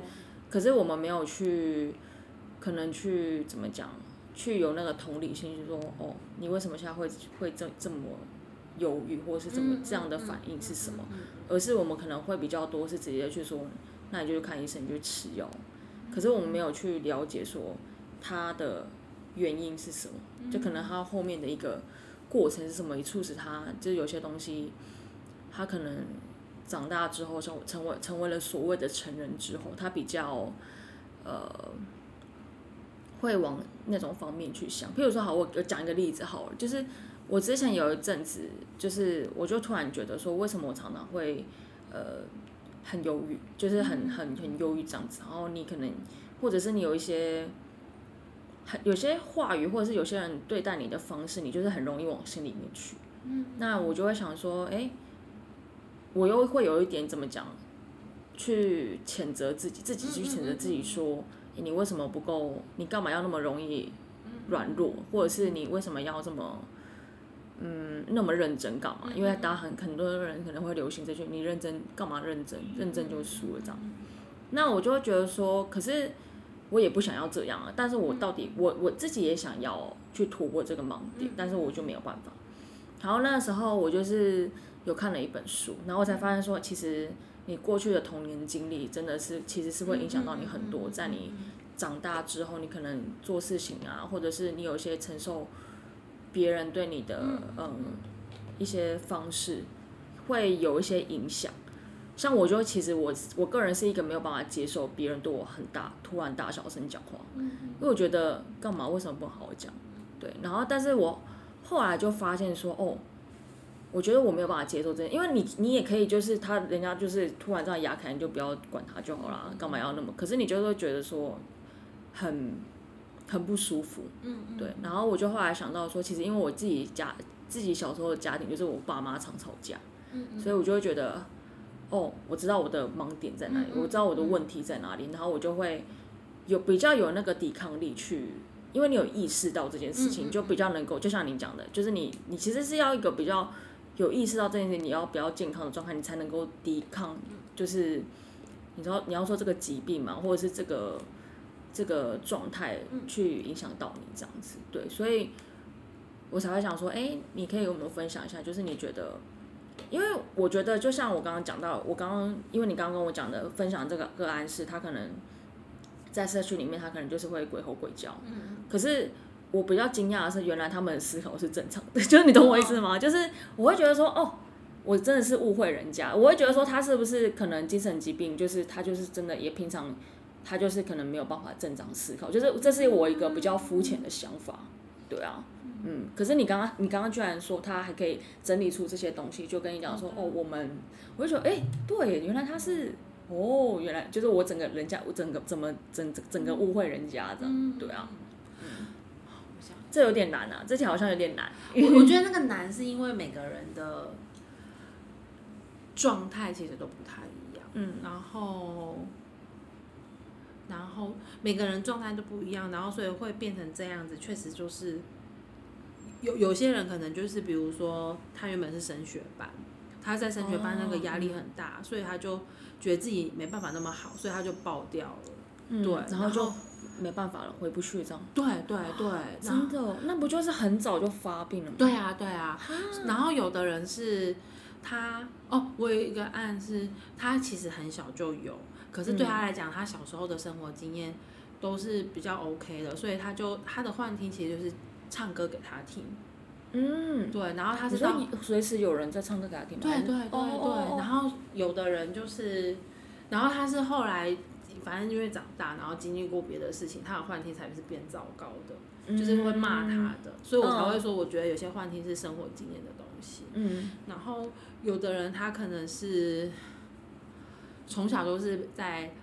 可是我们没有去，可能去怎么讲，去有那个同理心，就说哦，你为什么现在会会这这么犹豫，或是怎么这样的反应是什么？而是我们可能会比较多是直接去说，那你就去看医生，你就吃药。可是我们没有去了解说他的原因是什么，就可能他后面的一个过程是什么，促使他就是有些东西，他可能长大之后成成为成为了所谓的成人之后，他比较呃会往那种方面去想。譬如说，好，我我讲一个例子好了，就是我之前有一阵子，就是我就突然觉得说，为什么我常常会呃很忧郁，就是很很很忧郁这样子。然后你可能，或者是你有一些很有些话语，或者是有些人对待你的方式，你就是很容易往心里面去。嗯，那我就会想说，哎、我又会有一点怎么讲，去谴责自己，自己去谴责自己说，诶你为什么不够？你干嘛要那么容易软弱？或者是你为什么要这么，嗯，那么认真干嘛？因为大家很很多人可能会流行这句，你认真干嘛？认真，认真就输了这样。那我就会觉得说，可是我也不想要这样啊。但是我到底，我我自己也想要去突破这个盲点，但是我就没有办法。然后那时候我就是有看了一本书，然后我才发现说，其实你过去的童年经历真的是其实是会影响到你很多，在你长大之后，你可能做事情啊，或者是你有一些承受别人对你的嗯一些方式，会有一些影响。像我就其实我我个人是一个没有办法接受别人对我很大突然大小声讲话，因为我觉得干嘛为什么不好好讲？对，然后但是我后来就发现说，哦，我觉得我没有办法接受这件，因为你你也可以就是他人家就是突然这样牙开，你就不要管他就好啦，干嘛要那么？可是你就会觉得说很很不舒服，嗯嗯，对。然后我就后来想到说，其实因为我自己家自己小时候的家庭就是我爸妈常吵架，嗯嗯所以我就会觉得，哦，我知道我的盲点在哪里，嗯嗯我知道我的问题在哪里，然后我就会有比较有那个抵抗力去，因为你有意识到这件事情，就比较能够，就像你讲的，就是你你其实是要一个比较有意识到这件事情，你要比较健康的状态，你才能够抵抗，就是你知道你要说这个疾病嘛，或者是这个这个状态去影响到你这样子，对，所以我才会想说，哎、你可以跟我们分享一下，就是你觉得。因为我觉得，就像我刚刚讲到，我刚刚因为你刚刚跟我讲的分享这个个案是，他可能在社区里面，他可能就是会鬼吼鬼叫。嗯可是我比较惊讶的是，原来他们的思考是正常的，就是你懂我意思吗？就是我会觉得说，哦，我真的是误会人家，我会觉得说他是不是可能精神疾病，就是他就是真的也平常他就是可能没有办法正常思考，就是这是我一个比较肤浅的想法，对啊。嗯，可是你刚刚你刚刚居然说他还可以整理出这些东西，就跟你讲说，哦，我们，我就觉得，哎、对，原来他是，哦，原来就是我整个人家，我整个怎么整整整个误会人家这样，嗯。对啊，这有点难啊，这题好像有点难，我我觉得那个难是因为每个人的状态其实都不太一样，嗯。然后，然后每个人状态都不一样，然后所以会变成这样子，确实就是有有些人可能就是比如说他原本是升学班，他在升学班那个压力很大，所以他就觉得自己没办法那么好，所以他就爆掉了。嗯对然后就没办法了，回不去这样，对对对，真的，那不就是很早就发病了吗？对啊，对啊。然后有的人是他哦，我有一个案是，他其实很小就有，可是对他来讲，他小时候的生活经验都是比较 OK 的，所以他就他的幻听其实就是唱歌给他听。嗯，对，然后他你是到随时有人在唱歌给他听吗？对对对对，哦哦哦然后有的人就是，然后他是后来。反正因为长大，然后经历过别的事情，他的幻听才是变糟糕的，就是会骂他的，所以我才会说，我觉得有些幻听是生活经验的东西。嗯然后有的人他可能是从小都是在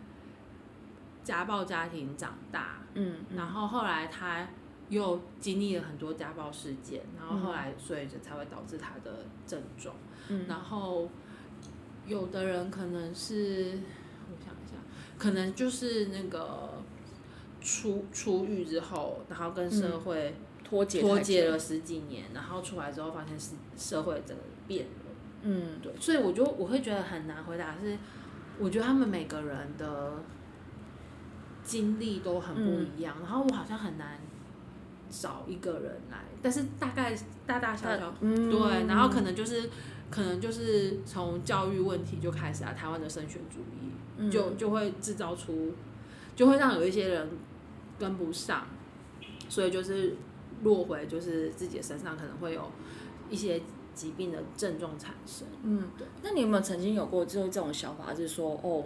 家暴家庭长大，嗯嗯然后后来他又经历了很多家暴事件，然后后来所以就才会导致他的症状。嗯然后有的人可能是我想一下，可能就是那个出出狱之后，然后跟社会脱节脱节了十几年，然后出来之后发现是社会整个变了。嗯对，所以我就我会觉得很难回答是，我觉得他们每个人的经历都很不一样，然后我好像很难找一个人来，但是大概大大小小，嗯对，然后可能就是可能就是从教育问题就开始啊，台湾的升学主义嗯就就会制造出，就会让有一些人跟不上，所以就是落回就是自己的身上可能会有一些疾病的症状产生。嗯，对。那你有没有曾经有过就是这种想法，是说哦，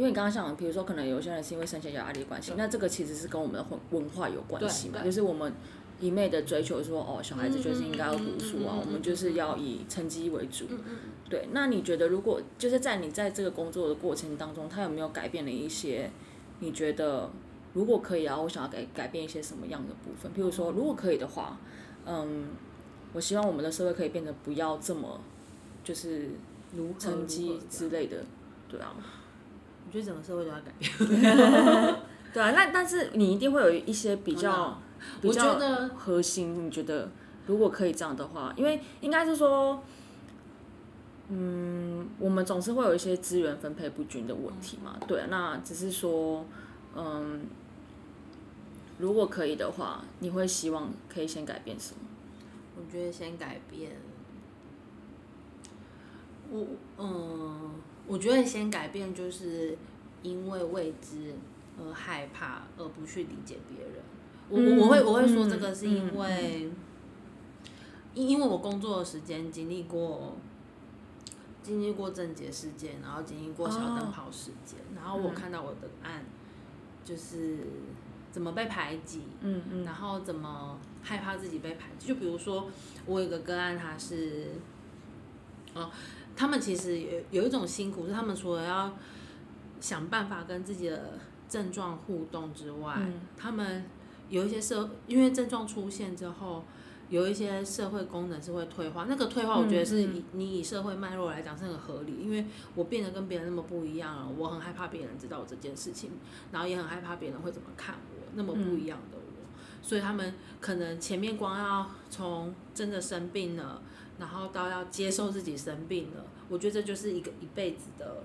因为你刚刚讲，比如说可能有些人是因为生前有压力关系，那这个其实是跟我们的文文化有关系嘛，就是我们一昧的追求说哦，小孩子就是应该要读书啊，嗯嗯嗯嗯嗯我们就是要以成绩为主。对，那你觉得如果就是在你在这个工作的过程当中，他有没有改变了一些？你觉得如果可以啊，我想要改改变一些什么样的部分？譬如说，如果可以的话，嗯，我希望我们的社会可以变得不要这么就是如成绩之类的，对啊。我觉得整个社会都在改变。对啊，那但是你一定会有一些比较比我较觉得核心，你觉得如果可以这样的话，因为应该是说，嗯，我们总是会有一些资源分配不均的问题嘛，对啊，那只是说，嗯，如果可以的话，你会希望可以先改变什么？我觉得先改变，我嗯，我觉得先改变，就是因为未知而害怕，而不去理解别人。我我我会我会说这个是因为，因因为我工作的时间经历过。经历过症结事件，然后经历过小灯泡事件，然后我看到我的案，就是怎么被排挤，嗯嗯然后怎么害怕自己被排挤？就比如说，我有个个案，他是，哦，他们其实有有一种辛苦，是他们除了要想办法跟自己的症状互动之外，嗯他们有一些社，因为症状出现之后。有一些社会功能是会退化，那个退化我觉得是嗯嗯你以社会脉络来讲是很合理，因为我变得跟别人那么不一样了，我很害怕别人知道我这件事情，然后也很害怕别人会怎么看我，那么不一样的我，所以他们可能前面光要从真的生病了，然后到要接受自己生病了，我觉得这就是一个一辈子的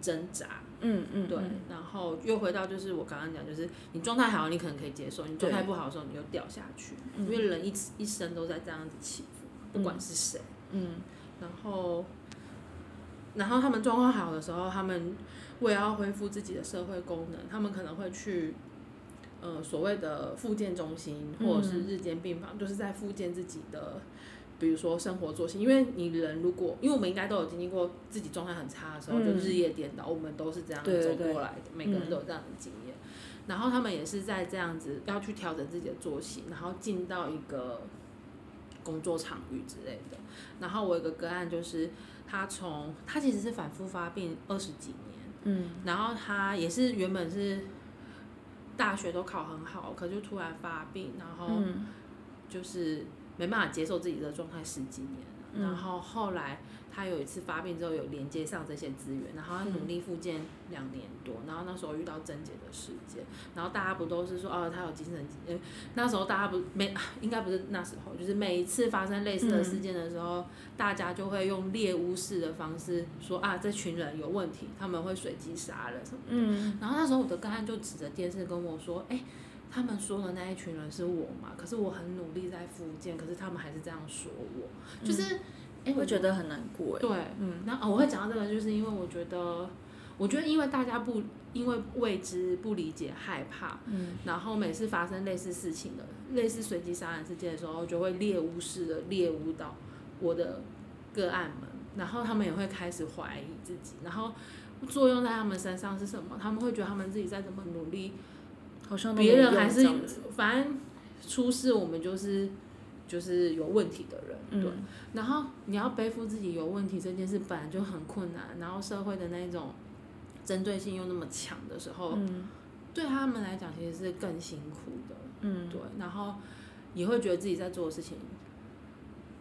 挣扎。嗯嗯，对，然后又回到就是我刚刚讲，就是你状态好，你可能可以接受；你状态不好的时候，你就掉下去。因为人一一生都在这样子起伏，不管是谁。嗯然后，然后他们状况好的时候，他们为了要恢复自己的社会功能，他们可能会去。呃，所谓的复健中心或者是日间病房，就是在复健自己的，比如说生活作息。因为你人如果，因为我们应该都有经历过自己状态很差的时候，就日夜颠倒，我们都是这样走过来的，每个人都有这样的经验。然后他们也是在这样子要去调整自己的作息，然后进到一个工作场域之类的。然后我有个个案，就是他从他其实是反复发病二十几年，嗯然后他也是原本是大学都考很好，可就突然发病，然后嗯就是没办法接受自己的状态十几年了。嗯然后后来他有一次发病之后，有连接上这些资源，然后他努力复健两年多，然后那时候遇到症结的事件，然后大家不都是说哦他有精神疾，呃那时候大家不没应该不是那时候，就是每一次发生类似的事件的时候，大家就会用猎巫式的方式说啊这群人有问题，他们会随机杀人什么的。嗯然后那时候我的个案就指着电视跟我说：“哎、他们说的那一群人是我嘛？可是我很努力在复健，可是他们还是这样说我，就是哎、我会觉得很难过哎。对，嗯那、哦我会讲到这个，就是因为我觉得，我觉得因为大家不因为未知、不理解、害怕，嗯然后每次发生类似事情的、类似随机杀人事件的时候，就会猎巫式的猎巫到我的个案们，然后他们也会开始怀疑自己，然后作用在他们身上是什么？他们会觉得他们自己再怎么努力，好像别人还是反正出事我们就是就是有问题的人，对。嗯然后你要背负自己有问题这件事本来就很困难，然后社会的那种针对性又那么强的时候，嗯对他们来讲其实是更辛苦的，嗯对。然后也会觉得自己在做的事情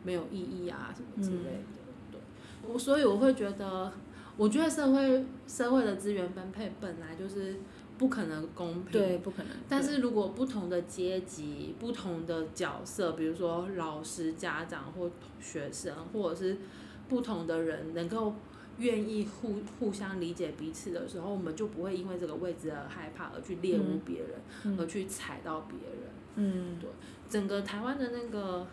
没有意义啊什么之类的，对。我所以我会觉得，我觉得社会社会的资源分配本来就是不可能公平，对，不可能。但是如果不同的阶级、不同的角色，比如说老师、家长或学生，或者是不同的人，能够愿意互互相理解彼此的时候，我们就不会因为这个位置而害怕，而去猎物别人，嗯而去踩到别人。嗯对整个台湾的那个，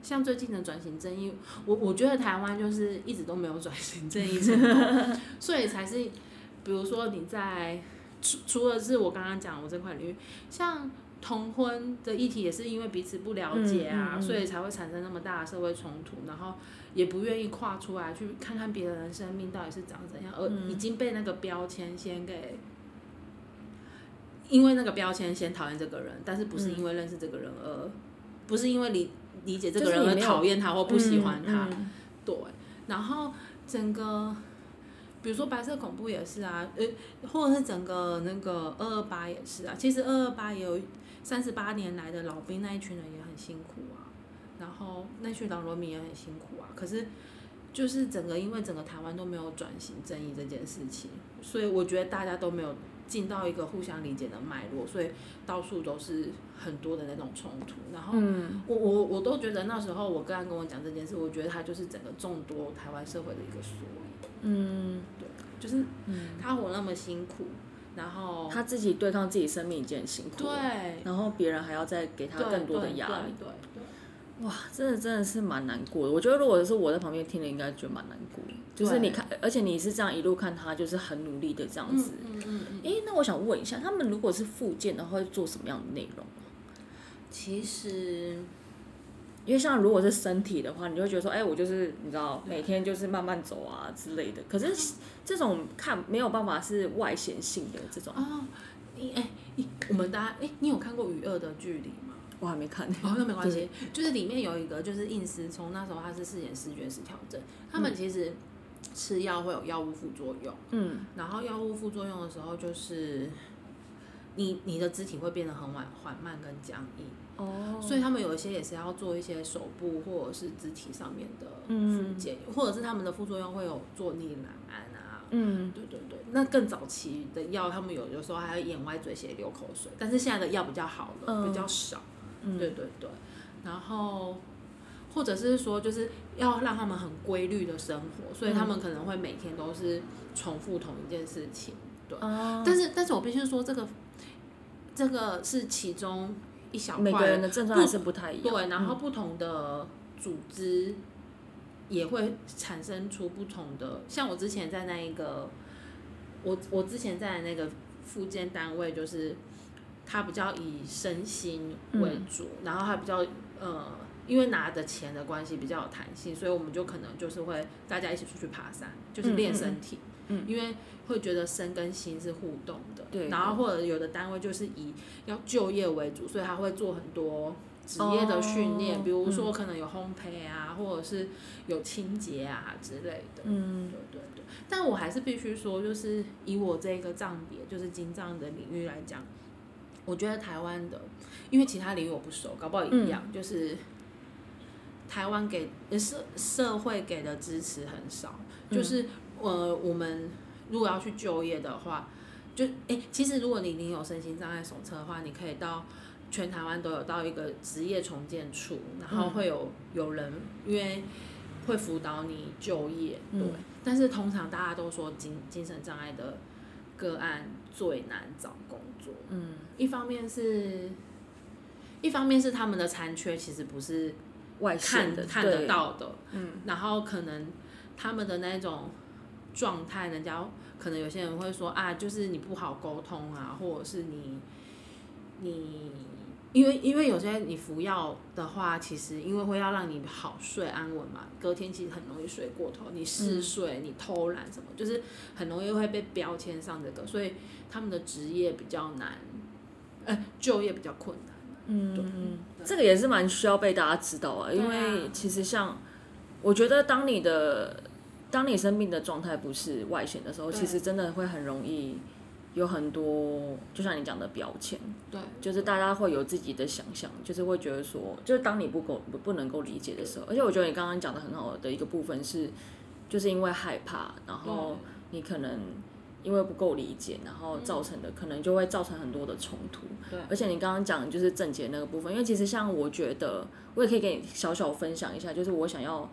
像最近的转型正义，我我觉得台湾就是一直都没有转型正义成功，所以才是，比如说你在除除了是我刚刚讲我这块领域，像同婚的议题也是因为彼此不了解啊，嗯嗯嗯所以才会产生那么大的社会冲突，然后也不愿意跨出来去看看别人的生命到底是长怎样，而嗯。已经被那个标签先给。因为那个标签先讨厌这个人，但是不是因为认识这个人而不是因为理理解这个人而讨厌他或不喜欢他，嗯嗯。对，然后整个，比如说白色恐怖也是啊，呃，或者是整个那个二二八也是啊。其实二二八也有三十八年来的老兵那一群人也很辛苦啊，然后那群老农民也很辛苦啊。可是就是整个因为整个台湾都没有转型正义这件事情，所以我觉得大家都没有进到一个互相理解的脉络，所以到处都是很多的那种冲突，然后。嗯我我我都觉得那时候我刚刚跟我讲这件事，我觉得它就是整个众多台湾社会的一个缩影，嗯对，就是嗯，他活那么辛苦，然后他自己对抗自己生命已经很辛苦了，对然后别人还要再给他更多的压力，对对哇，真的真的是蛮难过的。我觉得如果是我在旁边听了，应该觉得蛮难过。就是你看，而且你是这样一路看他，就是很努力的这样嗯子。嗯嗯嗯，诶，那我想问一下，他们如果是复健的话，会做什么样的内容？其实因为像如果是身体的话，你就会觉得说，哎、我就是你知道，每天就是慢慢走啊之类的。可是这种看没有办法是外显性的这种，哦，你哎，你我们大家哎，你有看过《与恶的距离》吗？我还没看。哦，那没关系，就是里面有一个就是应思聪，那时候他是饰演视觉失调症，他们其实吃药会有药物副作用。嗯然后药物副作用的时候，就是你你的肢体会变得很缓缓慢跟僵硬，哦，所以他们有一些也是要做一些手部或者是肢体上面的嗯。复健，或者是他们的副作用会有坐逆难安啊。嗯。对对对，那更早期的药，他们有有时候还会眼歪嘴斜流口水，但是现在的药比较好了，嗯。比较少。嗯。对对对，然后或者是说，就是要让他们很规律的生活，所以他们可能会每天都是重复同一件事情。对，哦，但是但是我必须说，这个这个是其中一小每个块人的症状还是不太一样。对，然后嗯。不同的组织也会产生出不同的，像我之前在那一个，我我之前在那个附件单位，就是他比较以身心为主，然后它比较呃，因为拿的钱的关系比较有弹性，所以我们就可能就是会大家一起出去爬山，就是练身体，嗯。因为会觉得身跟心是互动的，对然后或者有的单位就是以要就业为主，所以他会做很多职业的训练，哦比如说可能有烘焙啊，或者是有清洁啊之类的。嗯。对对对，但我还是必须说，就是以我这个藏别，就是金藏的领域来讲，我觉得台湾的，因为其他领域我不熟，搞不好一样，嗯。就是台湾给呃社社会给的支持很少，嗯就是呃我们如果要去就业的话，就诶，其实如果你你有身心障碍手册的话，你可以到全台湾都有到一个职业重建处，然后嗯会有有人因为会辅导你就业，对。嗯。但是通常大家都说精精神障碍的个案最难找工作，嗯。一方面是，一方面是他们的残缺其实不是外看的看得到的，嗯。然后可能他们的那种状态，人家可能有些人会说啊，就是你不好沟通啊，或者是你你因为因为有些你服药的话，其实因为会要让你好睡安稳嘛，隔天其实很容易睡过头，你嗜睡、你偷懒什么，就是很容易会被标签上这个，所以他们的职业比较难，呃，就业比较困难。嗯这个也是蛮需要被大家知道啊，因为啊。其实像我觉得当你的当你生病的状态不是外显的时候，其实真的会很容易有很多，就像你讲的标签，对，就是大家会有自己的想象，就是会觉得说，就是当你不够不不能够理解的时候，而且我觉得你刚刚讲的很好的一个部分是，就是因为害怕，然后你可能因为不够理解，然后造成的可能就会造成很多的冲突。对。而且你刚刚讲的就是症结那个部分，因为其实像我觉得，我也可以给你小小分享一下，就是我想要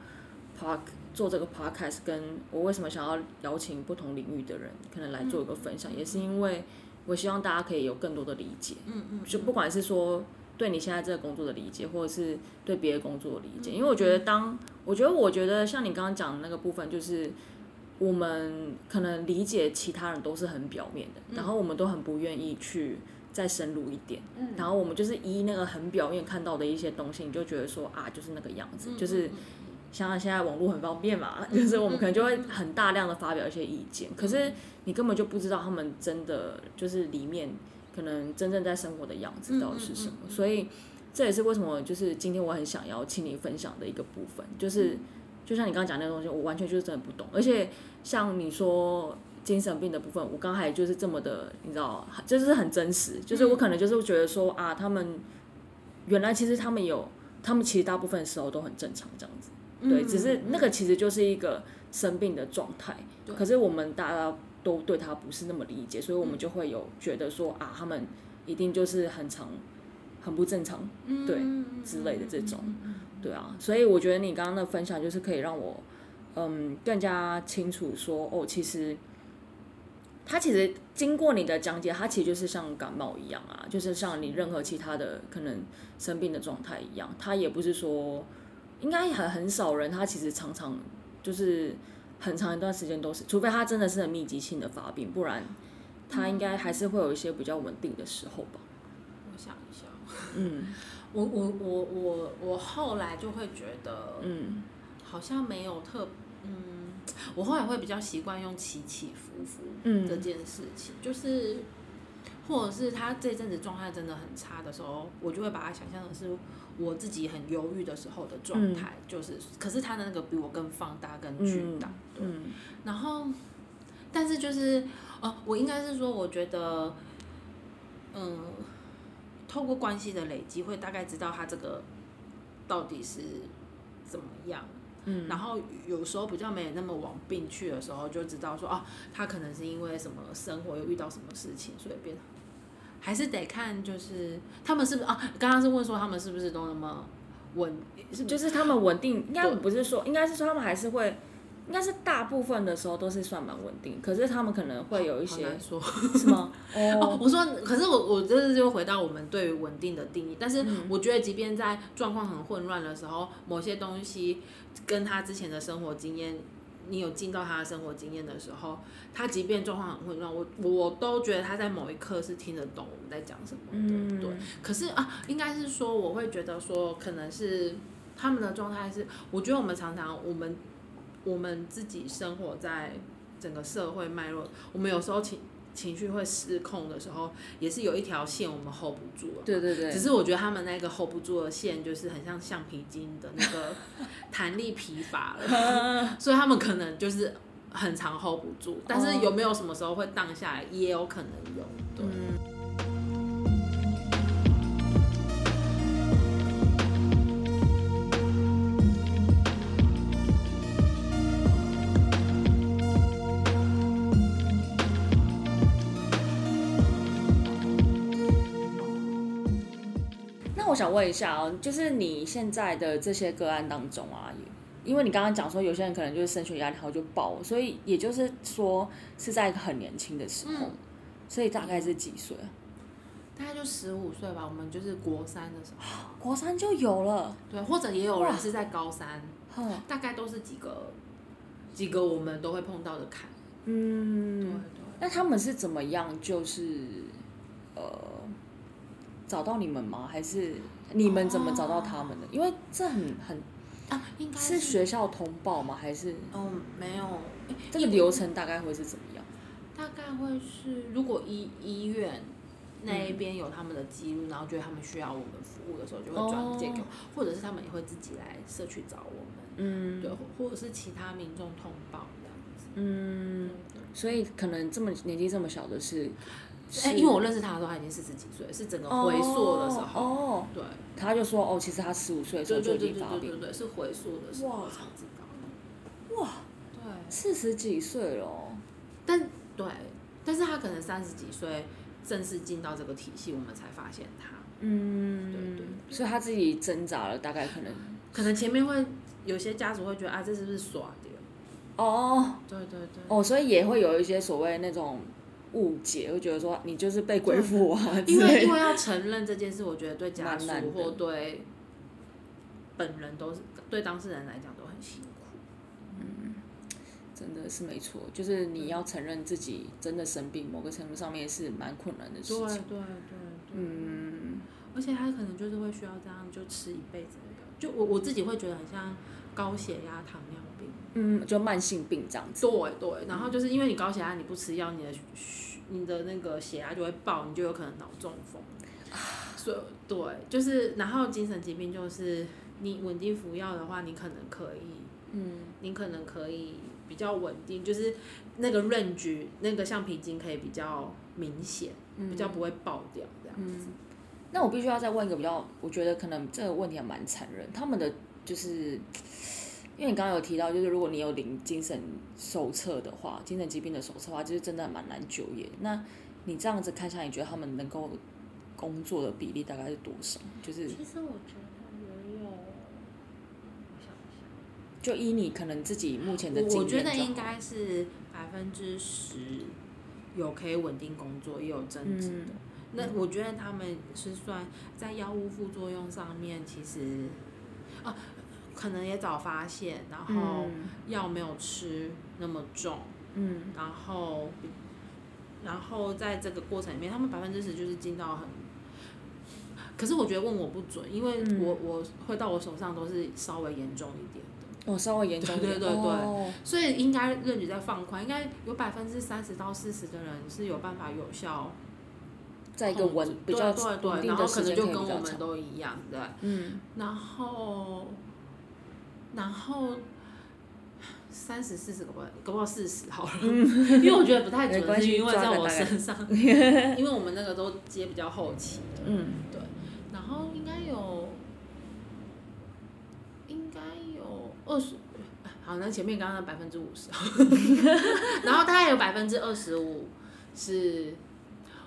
park 做这个 podcast，跟我为什么想要邀请不同领域的人，可能来做一个分享，也是因为我希望大家可以有更多的理解，嗯嗯，就不管是说对你现在这个工作的理解，或者是对别的工作的理嗯解，因为我觉得当我觉得我觉得像你刚刚讲的那个部分，就是我们可能理解其他人都是很表面的，然后我们都很不愿意去再深入一点，嗯。然后我们就是依那个很表面看到的一些东西，你就觉得说啊，就是那个样子，就是像现在网络很方便嘛，就是我们可能就会很大量的发表一些意见，可是你根本就不知道他们真的就是里面可能真正在生活的样子到底是什么，所以这也是为什么就是今天我很想要请你分享的一个部分，就是就像你刚刚讲那个东西，我完全就是真的不懂，而且像你说精神病的部分，我刚才就是这么的，你知道，就是很真实，就是我可能就是觉得说啊，他们原来其实他们有，他们其实大部分时候都很正常这样子，对，只是那个其实就是一个生病的状态，可是我们大家都对他不是那么理解，所以我们就会有觉得说啊，他们一定就是很常。很不正常，对之类的这种，对啊，所以我觉得你刚刚的分享就是可以让我，嗯，更加清楚说，哦，其实，他其实经过你的讲解，他其实就是像感冒一样啊，就是像你任何其他的可能生病的状态一样，他也不是说，应该很很少人，他其实常常就是很长一段时间都是，除非他真的是很密集性的发病，不然他应该还是会有一些比较稳定的时候吧。我想一下。嗯，我我我我我后来就会觉得，嗯，好像没有特，嗯，我后来会比较习惯用起起伏伏这件事情，就是，或者是他这阵子状态真的很差的时候，我就会把他想象的是我自己很忧郁的时候的状态，就是，可是他的那个比我更放大、更巨大，对，然后，但是就是，哦，我应该是说，我觉得，嗯。透过关系的累积，会大概知道他这个到底是怎么样。嗯，然后有时候比较没有那么往病去的时候，就知道说哦，他可能是因为什么生活又遇到什么事情，所以变。还是得看，就是他们是不是啊？刚刚是问说他们是不是都那么稳？是就是他们稳定，应该不是说，应该是说他们还是会。应该是大部分的时候都是算蛮稳定，可是他们可能会有一些，说是吗？哦，我说，可是我我这是就回到我们对于稳定的定义，但是我觉得即便在状况很混乱的时候，某些东西跟他之前的生活经验，你有进到他的生活经验的时候，他即便状况很混乱，我我都觉得他在某一刻是听得懂我们在讲什么的，对。可是啊，应该是说我会觉得说，可能是他们的状态是，我觉得我们常常我们。我们自己生活在整个社会脉络，我们有时候情情绪会失控的时候，也是有一条线我们 hold 不住了。对对对。只是我觉得他们那个 hold 不住的线，就是很像橡皮筋的那个 弹力疲乏了，所以他们可能就是很长 hold 不住。但是有没有什么时候会荡下来，也有可能有。对。我想问一下哦，就是你现在的这些个案当中啊，因为你刚刚讲说有些人可能就是升学压力后就爆，所以也就是说是在很年轻的时候，所以大概是几岁？大概就十五岁吧。我们就是国三的时候，国三就有了。对，或者也有人是在高三，大概都是几个几个我们都会碰到的坎。嗯，对对。那他们是怎么样？就是呃。找到你们吗？还是你们怎么找到他们的？因为这很很啊，应该是学校通报吗？还是嗯，没有。这个流程大概会是怎么样？大概会是，如果医医院那一边有他们的记录，然后觉得他们需要我们服务的时候，就会转接给我，或者是他们也会自己来社区找我们。嗯，对，或者是其他民众通报这样子。嗯，所以可能这么年纪这么小的是。哎，因为我认识他的时候，他已经四十几岁，是整个回溯的时候。哦，对，他就说，哦，其实他十五岁的时候就已经发病。对对对对是回溯的时候才知道。哇，对，四十几岁了。但对，但是他可能三十几岁正式进到这个体系，我们才发现他。嗯，对对。所以他自己挣扎了，大概可能，可能前面会有些家属会觉得啊，这是不是耍的？哦，对对对。哦，所以也会有一些所谓那种。误解，会觉得说你就是被鬼附 啊，因为因为要承认这件事，我觉得对家属或对本人都是对当事人来讲都很辛苦。嗯，真的是没错，就是你要承认自己真的生病，某个程度上面是蛮困难的事情。对对对，嗯，而且他可能就是会需要这样就吃一辈子的，就我我自己会觉得很像高血压、糖尿病。嗯，就慢性病这样子。对对，然后就是因为你高血压，你不吃药，你的你的那个血压就会爆，你就有可能脑中风。所以对，就是然后精神疾病就是你稳定服药的话，你可能可以，嗯你可能可以比较稳定，就是那个 range 那个橡皮筋可以比较明显，比较不会爆掉这样子。嗯。那我必须要再问一个比较，我觉得可能这个问题还蛮残忍。他们的就是，因为你刚刚有提到，就是如果你有领精神手册的话，精神疾病的手册的话，就是真的蛮难就业。那你这样子看下来，你觉得他们能够工作的比例大概是多少？就是其实我觉得也有，我想一下。就依你可能自己目前的经我验我觉得应该是百分之十有可以稳定工作，也有增值的。嗯那我觉得他们是算在药物副作用上面，其实啊，可能也早发现，然后嗯药没有吃那么重，嗯然后然后在这个过程里面，他们百分之十就是进到很。可是我觉得问我不准，因为嗯我我会到我手上都是稍微严重一点的。哦，稍微严重一点，对对对对哦所以应该认知在放宽，应该有百分之三十到四十的人是有办法有效在一个稳比较对对对，然后可能就跟我们。都一样，对。嗯然后，然后三十四十个不搞不好四十好了，因为我觉得不太准，是因为在我身上，因为我们那个都接比较后期的，嗯对。然后应该有，应该有二十。好，那前面刚刚的百分之五十，然后大概有百分之二十五是，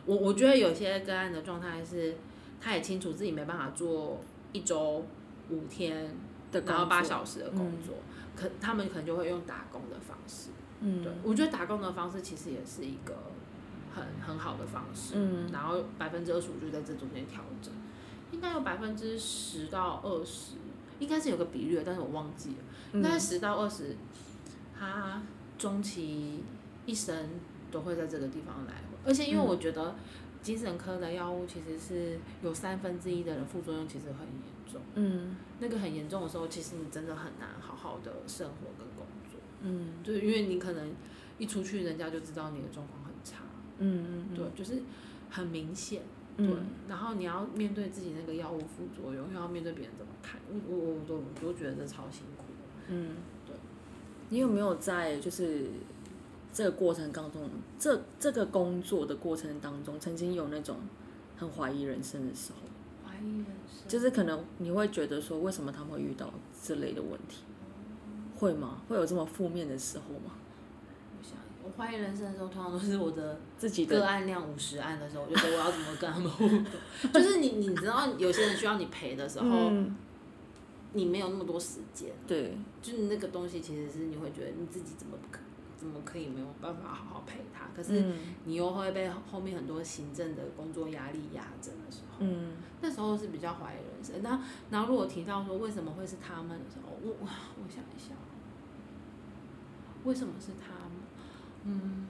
我我觉得有些个案的状态是，他也清楚自己没办法做一周五天，的然后八小时的工作，可他们可能就会用打工的方式。嗯对，我觉得打工的方式其实也是一个很很好的方式。嗯然后百分之二十五就在这中间调整，应该有百分之十到二十，应该是有个比率，但是我忘记了。应该十到二十，他终其一生都会在这个地方来回。而且因为我觉得精神科的药物其实是有三分之一的人副作用其实很严重，嗯那个很严重的时候，其实你真的很难好好的生活跟工作。嗯就是因为你可能一出去，人家就知道你的状况很差，嗯嗯对，就是很明显，对。嗯然后你要面对自己那个药物副作用，又要面对别人怎么看，我我我都我都觉得这超辛苦。嗯，对。你有没有在就是这个过程当中，这这个工作的过程当中，曾经有那种很怀疑人生的时候？就是可能你会觉得说，为什么他们会遇到这类的问题？会吗？会有这么负面的时候吗？我想，我怀疑人生的时候，通常都是我的自己的个案量五十案的时候，我就觉得我要怎么跟他们互动。就是你你知道，有些人需要你陪的时候，嗯，你没有那么多时间。对，就是那个东西，其实是你会觉得你自己怎么不可怎么可以没有办法好好陪他，可是嗯你又会被后面很多行政的工作压力压着的时候，嗯那时候是比较怀疑人生。那然后如果提到说为什么会是他们的时候，我我我想一下，为什么是他们？嗯，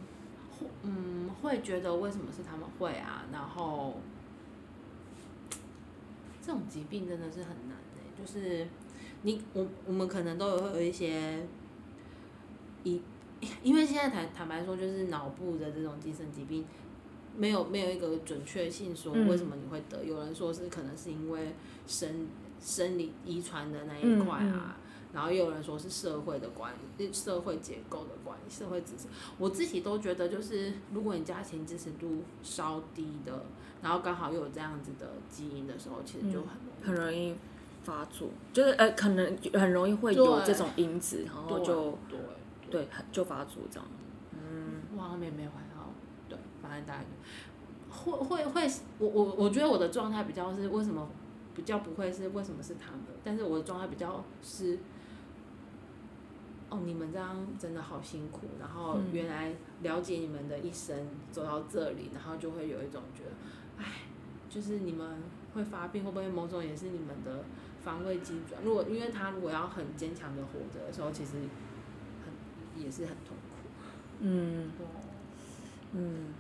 会嗯会觉得为什么是他们会啊？然后这种疾病真的是很难的、就是你我我们可能都有会有一些一，因为现在坦坦白说，就是脑部的这种精神疾病。没有没有一个准确性说嗯为什么你会得，有人说是可能是因为生生理遗传的那一块啊，然后也有人说是社会的关社会结构的关系，社会支持。我自己都觉得就是如果你家庭支持度稍低的，然后刚好又有这样子的基因的时候，其实就很容易。很容易发作，就是呃，可能很容易会有这种因子，然后就对对就发作这样。嗯我好像也没有怀到，对，反正大概就会会会，我我我觉得我的状态比较是为什么比较不会是为什么是他们，但是我的状态比较是，哦，你们这样真的好辛苦，然后嗯原来了解你们的一生走到这里，然后就会有一种觉得，哎，就是你们会发病，会不会某种也是你们的防卫机转？如果因为他如果要很坚强的活着的时候，其实很也是很痛苦。嗯哦嗯，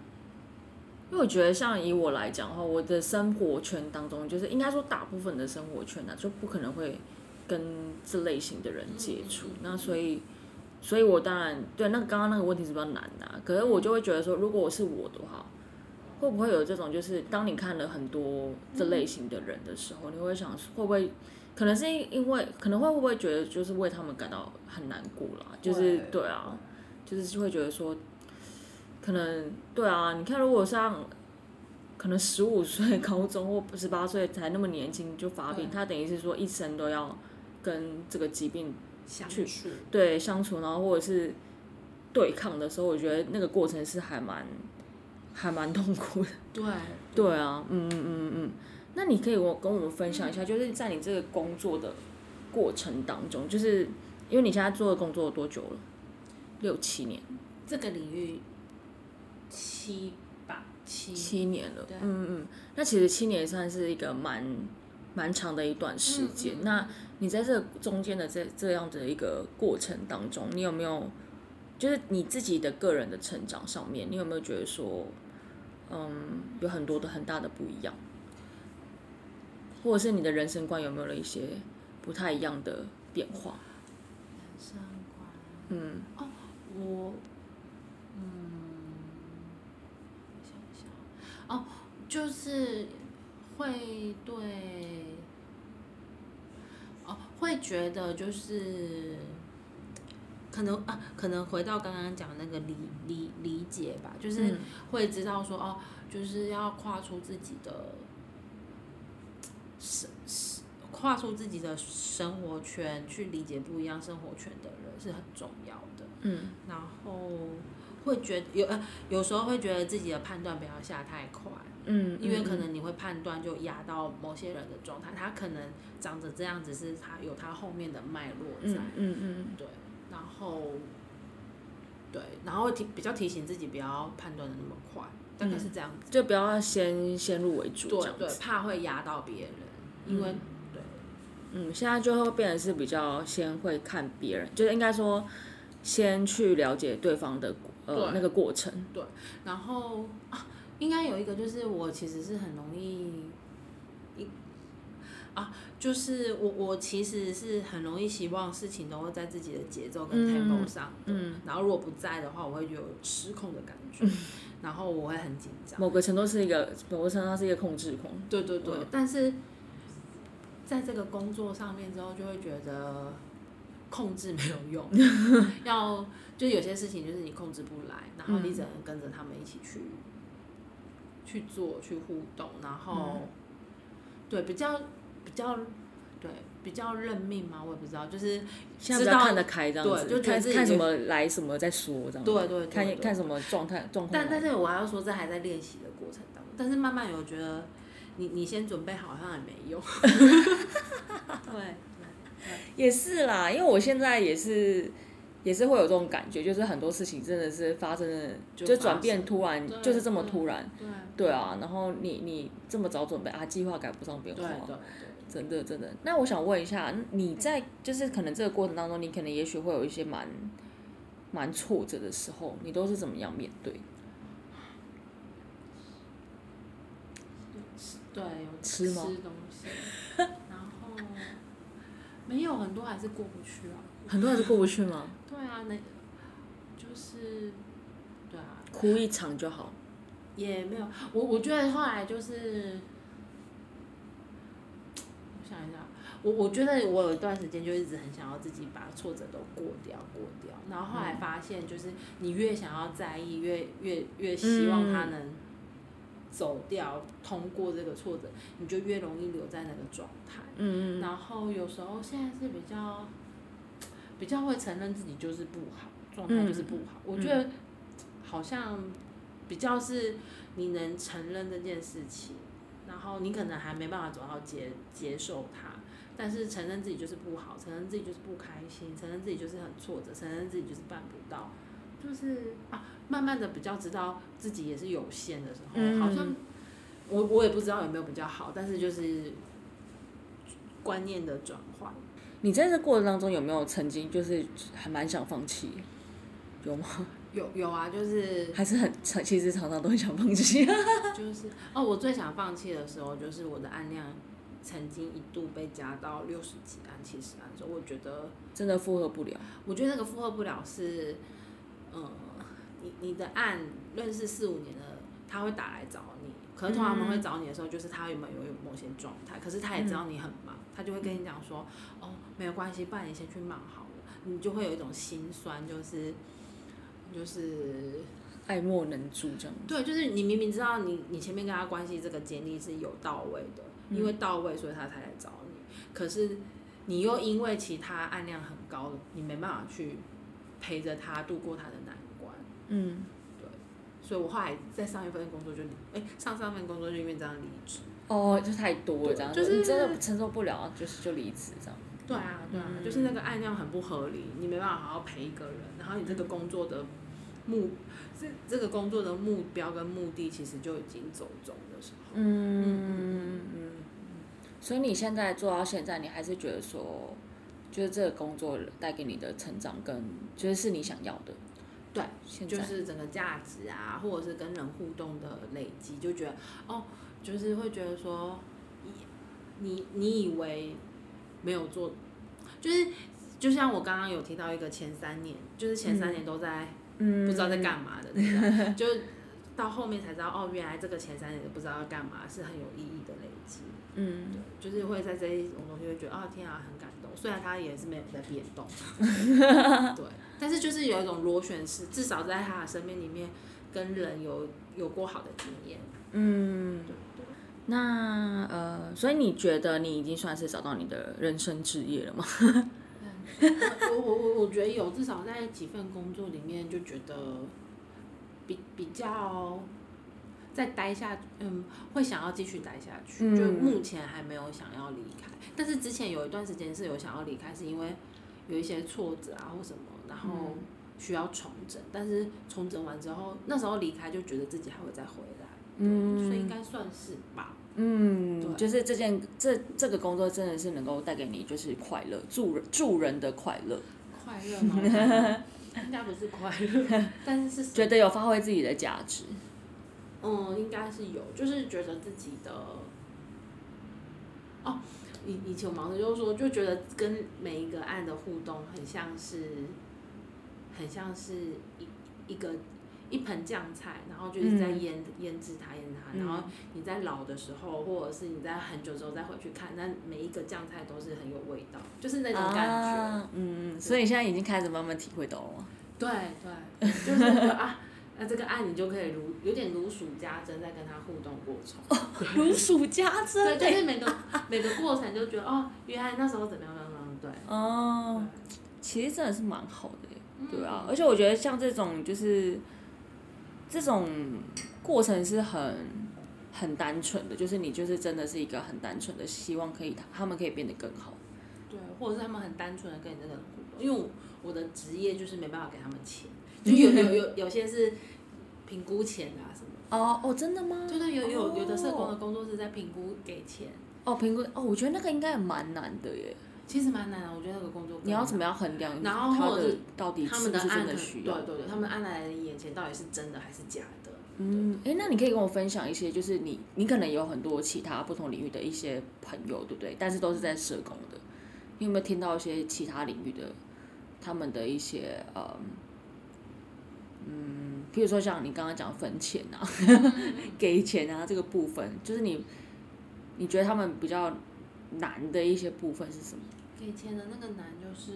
因为我觉得像以我来讲的话，我的生活圈当中，就是应该说大部分的生活圈呢、就不可能会跟这类型的人接触。那所以，所以我当然对那个刚刚那个问题是比较难的啊、可是我就会觉得说，如果我是我的话，会不会有这种，就是当你看了很多这类型的人的时候，你会想会不会，可能是因为，可能会不会觉得就是为他们感到很难过啦？就是对啊，就是会觉得说，可能对啊，你看如果像可能十五岁高中或十八岁才那么年轻就发病，他等于是说一生都要跟这个疾病相去处，对相处，然后或者是对抗的时候，我觉得那个过程是还蛮还蛮痛苦的。对对啊，嗯嗯嗯嗯。那你可以我跟我们分享一下，就是在你这个工作的过程当中，就是因为你现在做的工作多久了？六七年，这个领域七吧七七年了。对嗯嗯。那其实七年算是一个蛮蛮长的一段时间。嗯嗯那你在这中间的这这样的一个过程当中，你有没有就是你自己的个人的成长上面，你有没有觉得说，嗯，有很多的很大的不一样，或者是你的人生观有没有了一些不太一样的变化？人生观。嗯我，嗯，我想一下，哦，就是会对，哦，会觉得就是，可能啊，可能回到刚刚讲那个理理理解吧，就是嗯会知道说，哦，就是要跨出自己的生跨出自己的生活圈，去理解不一样生活圈的人是很重要的。嗯。然后会觉得有呃，有时候会觉得自己的判断不要下太快，嗯，因为可嗯。能你会判断就压到某些人的状态，他可能长着这样子是他有他后面的脉络在，嗯嗯嗯。对，然后对，然后提比较提醒自己不要判断的那么快，大概是这样子，就不要先先入为主这对对。怕会压到别人，因为、对嗯，现在就会变得是比较先会看别人，就是应该说先去了解对方的呃那个过程。对然后啊，应该有一个就是我其实是很容易一啊，就是我我其实是很容易希望事情都会在自己的节奏跟嗯 tempo 上的，嗯然后如果不在的话，我会有失控的感觉，然后我会很紧张。某个程度是一个，某个程度上是一个控制狂。对对对，嗯但是在这个工作上面之后，就会觉得控制没有用，要就有些事情就是你控制不来，然后你嗯只能跟着他们一起去、去做、去互动，然后、嗯对比较比较对比较认命嘛，我也不知道，就是比知道较看得开这样子，对就看看什么来什么再说这样子。对对对看对看什么状态状况。但但是我还要说，这还在练习的过程当中，但是慢慢有觉得你你先准备好好像也没用，对。也是啦，因为我现在也是也是会有这种感觉，就是很多事情真的是发生的，就就转变突然，就是这么突然。对对啊，然后你你这么早准备啊，计划赶不上变化。对对对，真的真的。那我想问一下，你在就是可能这个过程当中，你可能也许会有一些蛮蛮挫折的时候，你都是怎么样面对？对有吃吗东西，然后没有很多还是过不去啊。很多还是过不去吗？对啊，那就是对啊，哭一场就好。也没有。我我觉得后来就是，我想一下，我我觉得我有一段时间就一直很想要自己把挫折都过掉过掉，然后后来发现就是你越想要在意，越越越希望它嗯能走掉，通过这个挫折，你就越容易留在那个状态。嗯嗯然后有时候现在是比较比较会承认自己就是不好，状态就是不好。我觉得好像比较是你能承认这件事情，然后你可能还没办法走到接接受它，但是承认自己就是不好，承认自己就是不开心，承认自己就是很挫折，承认自己就是办不到，就是啊，慢慢的比较知道自己也是有限的时候，嗯好像我我也不知道有没有比较好，但是就是观念的转换。你在这过程当中有没有曾经就是还蛮想放弃？有吗？有有啊，就是还是很常其实常常都很想放弃。就是哦，我最想放弃的时候，就是我的案量曾经一度被加到六十几案、七十案的时候，我觉得，真的负荷不了。我觉得那个负荷不了是，嗯，你你的案认识四五年的，他会打来找你，可是通常他们会找你的时候，就是他有没有有某些状态，可是他也知道你很忙，他就会跟你讲说，哦，没有关系，不然你先去忙好了，你就会有一种心酸，就是就是爱莫能助这样。对，就是你明明知道你你前面跟他关系这个建立是有到位的，因为到位所以他才来找你，可是你又因为其他案量很高，你没办法去陪着他度过他的难关。嗯，所以我后来在上一份工作就离，哎、上上份工作就因为这样离职。哦，就太多了这样，就是你真的承受不了，就是就离职这样。对啊，对啊，嗯就是那个案量很不合理，你没办法好好陪一个人，然后你这个工作的目，这这个工作的目标跟目的其实就已经走中的时候。嗯嗯，所以你现在做到现在，你还是觉得说，就是这个工作带给你的成长跟就是是你想要的。对，现在。就是整个价值啊，或者是跟人互动的累积，就觉得哦，就是会觉得说，你你以为没有做，就是就像我刚刚有提到一个前三年，就是前三年都在嗯。不知道在干嘛的那个，就到后面才知道哦，原来这个前三年都不知道要干嘛，是很有意义的累积。嗯。对，就是会在这一种东西会觉得啊，天啊，很感动。虽然他也是没有在变动，对，但是就是有一种螺旋式，至少在他的生命里面跟人有有过好的经验。嗯。对对。那呃，所以你觉得你已经算是找到你的人生职业了吗？我我我我觉得有，至少在几份工作里面就觉得比比较再待下，嗯，会想要继续待下去。嗯就目前还没有想要离开，但是之前有一段时间是有想要离开，是因为有一些挫折啊或什么，然后需要重整。但是重整完之后，那时候离开就觉得自己还会再回来，嗯所以应该算是吧。嗯，对就是这件这这个工作真的是能够带给你就是快乐，助人助人的快乐，快乐吗？应该不是快乐，但是是觉得有发挥自己的价值。嗯，应该是有，就是觉得自己的，哦，以以前我忙的就是说，就觉得跟每一个案的互动很像是，很像是一一个一盆酱菜，然后就是在嗯腌、腌制它，腌它，然后你在老的时候，或者是你在很久之后再回去看，那每一个酱菜都是很有味道，就是那种感觉。啊、嗯，所以你现在已经开始慢慢体会到了吗？对对，就是觉得啊，那这个爱你就可以如有点如数家珍，在跟他互动过程。如数家珍对，就是每个每个过程就觉得哦，原来那时候怎么样怎么样，对。哦，其实真的是蛮好的耶，对啊，嗯而且我觉得像这种就是这种过程是很很单纯的，就是你就是真的是一个很单纯的希望可以他们可以变得更好。对，或者是他们很单纯的跟你这个人互动，因为我我的职业就是没办法给他们钱，就有有有有些是评估钱啊什么。哦哦，真的吗？对对，有有有的社工的哦工作是在评估给钱，哦，评估哦，我觉得那个应该也蛮难的耶。其实蛮难的，我觉得那个工作你要怎么样衡量然后他的或者是到底他是不是真们的案的需要？对对对，他们案来你眼前到底是真的还是假的？嗯，哎，那你可以跟我分享一些，就是你你可能有很多其他不同领域的一些朋友，对不对？但是都是在社工的，你有没有听到一些其他领域的他们的一些呃，嗯，比如说像你刚刚讲分钱啊、给钱啊这个部分，就是你你觉得他们比较难的一些部分是什么？给钱的那个男就是，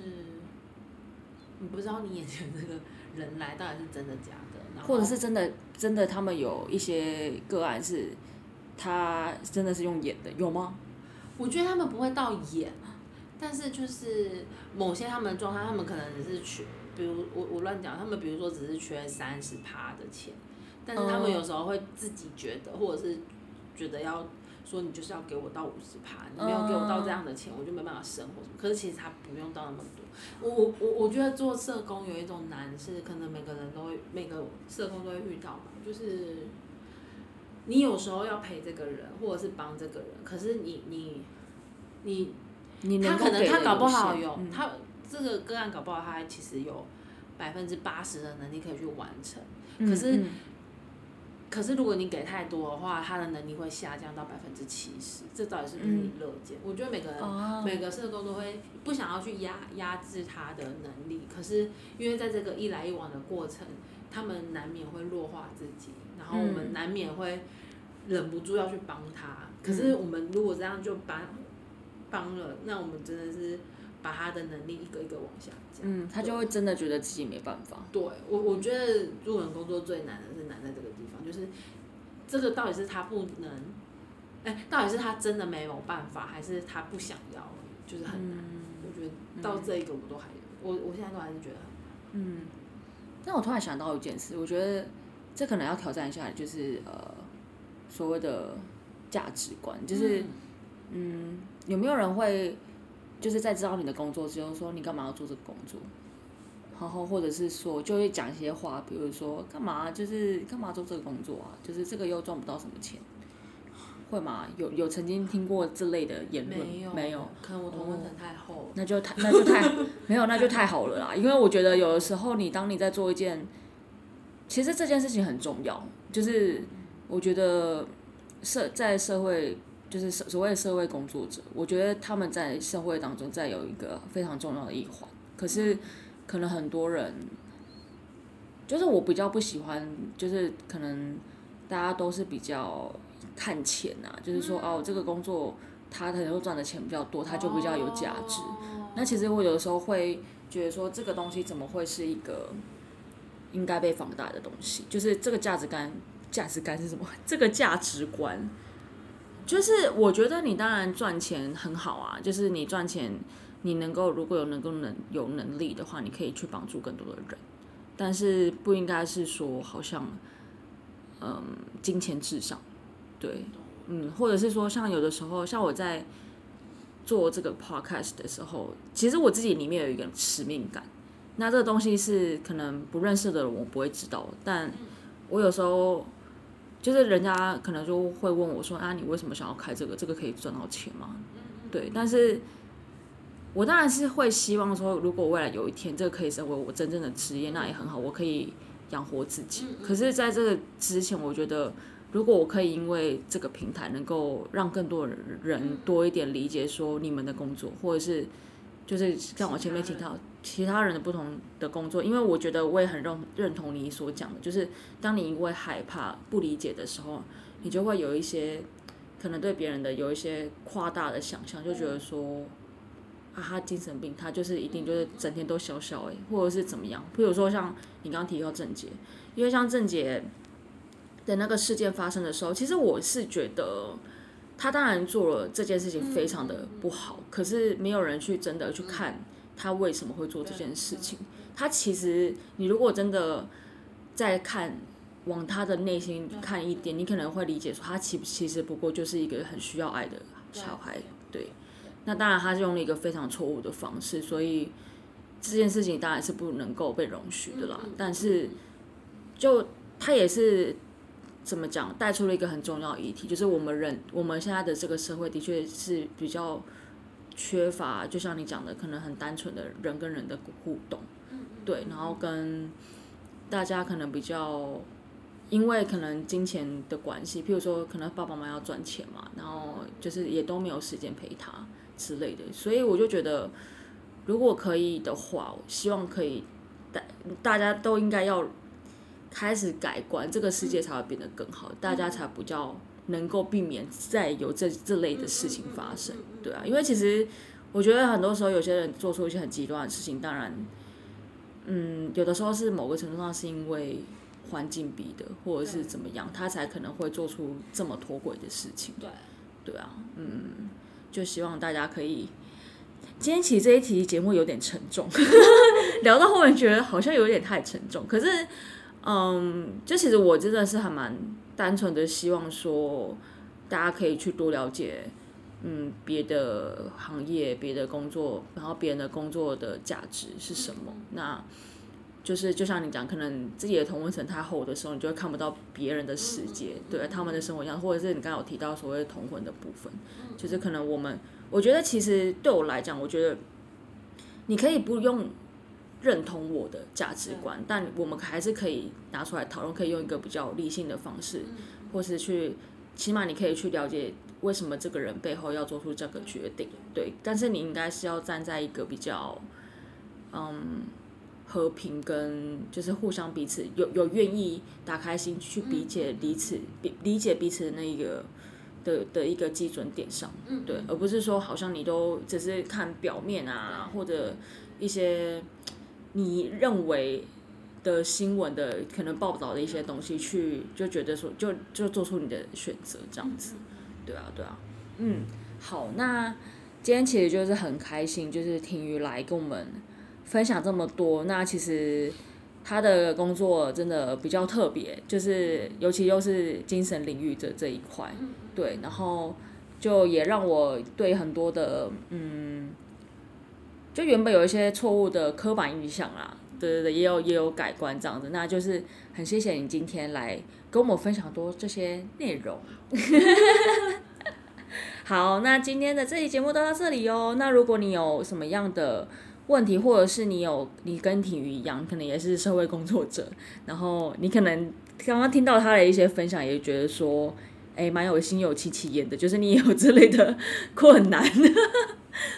你不知道你眼前这个人来到底是真的假的，或者是真的真的他们有一些个案是他真的是用演的，有吗？我觉得他们不会到演，但是就是某些他们的状态，他们可能只是缺，比如我我乱讲，他们比如说只是缺三十趴的钱，但是他们哦有时候会自己觉得，或者是觉得要说你就是要给我到五十趴，你没有给我到这样的钱，我就没办法生活什么。可是其实他不用到那么多。我我我我觉得做社工有一种难是，可能每个人都会每个社工都会遇到嘛，就是你有时候要陪这个人，或者是帮这个人，可是你你你你他可能他搞不好有他这个个案搞不好他其实有百分之八十的能力可以去完成，可是嗯可是如果你给太多的话，他的能力会下降到百分之七十，这到底是不是你乐见？我觉得每个人、哦每个社工都会不想要去压压制他的能力，可是因为在这个一来一往的过程，他们难免会弱化自己，然后我们难免会忍不住要去帮他。可是我们如果这样就帮帮了，那我们真的是把他的能力一个一个往下降。嗯，他就会真的觉得自己没办法。对我，我觉得入门工作最难的是难在这个地方，就是这个到底是他不能，哎，到底是他真的没有办法，还是他不想要，就是很难。我觉得到这一个我都还，我我现在都还是觉得很难。嗯，但我突然想到一件事，我觉得这可能要挑战一下，就是呃所谓的价值观，就是嗯有没有人会就是在知道你的工作之后说你干嘛要做这个工作，然后或者是说就会讲一些话，比如说干嘛就是干嘛做这个工作啊，就是这个又赚不到什么钱。会吗？有有曾经听过这类的言论？没有，没有，可能我同温层太厚。那就太那就太 没有，那就太好了啦。因为我觉得有的时候，你当你在做一件，其实这件事情很重要，就是我觉得社在社会，就是所所谓的社会工作者，我觉得他们在社会当中再有一个非常重要的一环。可是可能很多人，就是我比较不喜欢，就是可能大家都是比较。看钱啊，就是说哦，这个工作他可能会赚的钱比较多，他就比较有价值。那其实我有的时候会觉得说，这个东西怎么会是一个应该被放大的东西？就是这个价值观，价值观是什么？这个价值观，就是我觉得你当然赚钱很好啊，就是你赚钱，你能够如果有能够能有能力的话，你可以去帮助更多的人，但是不应该是说好像嗯金钱至上。对，嗯，或者是说，像有的时候，像我在做这个 podcast 的时候，其实我自己里面有一个使命感。那这个东西是可能不认识的人我不会知道，但我有时候就是人家可能就会问我说：“啊，你为什么想要开这个？这个可以赚到钱吗？”对，但是我当然是会希望说，如果未来有一天这个可以成为我真正的职业，那也很好，我可以养活自己。可是，在这个之前，我觉得。如果我可以因为这个平台能够让更多人多一点理解说你们的工作，或者是就是像我前面提到其他人的不同的工作，因为我觉得我也很认认同你所讲的，就是当你因为害怕不理解的时候，你就会有一些可能对别人的有一些夸大的想象，就觉得说啊他精神病，他就是一定就是整天都笑笑诶，或者是怎么样？比如说像你刚刚提到郑杰，因为像郑杰。的那个事件发生的时候，其实我是觉得他当然做了这件事情非常的不好，可是没有人去真的去看他为什么会做这件事情。他其实，你如果真的再看往他的内心看一点，你可能会理解说，他其其实不过就是一个很需要爱的小孩。对，那当然他是用了一个非常错误的方式，所以这件事情当然是不能够被容许的啦。但是，就他也是。怎么讲？带出了一个很重要议题，就是我们人，我们现在的这个社会的确是比较缺乏，就像你讲的，可能很单纯的人跟人的互动，对，然后跟大家可能比较，因为可能金钱的关系，譬如说，可能爸爸妈妈要赚钱嘛，然后就是也都没有时间陪他之类的，所以我就觉得，如果可以的话，希望可以大大家都应该要。开始改观，这个世界才会变得更好，大家才比较能够避免再有这这类的事情发生，对啊，因为其实我觉得很多时候有些人做出一些很极端的事情，当然，嗯，有的时候是某个程度上是因为环境逼的，或者是怎么样，他才可能会做出这么脱轨的事情，对，对啊，嗯，就希望大家可以，今天其实这一期节目有点沉重，聊到后面觉得好像有点太沉重，可是。嗯，就其实我真的是还蛮单纯的，希望说大家可以去多了解，嗯，别的行业、别的工作，然后别人的工作的价值是什么。那就是就像你讲，可能自己的同温层太厚的时候，你就会看不到别人的世界，对他们的生活样，或者是你刚刚有提到所谓的同婚的部分，就是可能我们，我觉得其实对我来讲，我觉得你可以不用。认同我的价值观，但我们还是可以拿出来讨论，可以用一个比较理性的方式，或是去，起码你可以去了解为什么这个人背后要做出这个决定，对。但是你应该是要站在一个比较，嗯，和平跟就是互相彼此有有愿意打开心去理解彼此，理理解彼此的那一个的的一个基准点上，嗯，对，而不是说好像你都只是看表面啊，或者一些你认为的新闻的可能报道的一些东西去就觉得说就就做出你的选择这样子，对啊对啊，嗯，好，那今天其实就是很开心，就是听雨来跟我们分享这么多，那其实。他的工作真的比较特别，就是尤其又是精神领域的这一块，对，然后就也让我对很多的嗯，就原本有一些错误的刻板印象啦，对对对，也有也有改观这样子，那就是很谢谢你今天来跟我们分享多这些内容。好，那今天的这期节目都到这里哦。那如果你有什么样的问题，或者是你有你跟体育一样，可能也是社会工作者，然后你可能刚刚听到他的一些分享，也觉得说，哎，蛮有心有戚戚焉的，就是你有之类的 困难，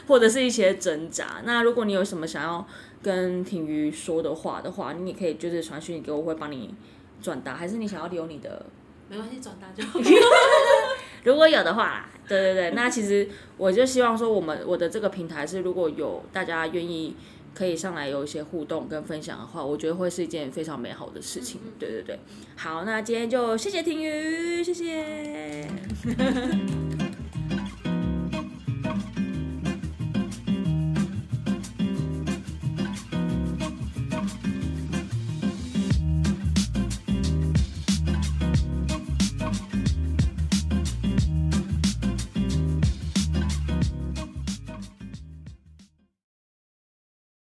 或者是一些挣扎。那如果你有什么想要跟婷瑜说的话的话，你也可以就是传讯给我，我会帮你转达，还是你想要留你的？没关系，转达就好。如果有的话，对对对，那其实我就希望说，我们我的这个平台是，如果有大家愿意可以上来有一些互动跟分享的话，我觉得会是一件非常美好的事情。对对对，好，那今天就谢谢婷瑜，谢谢。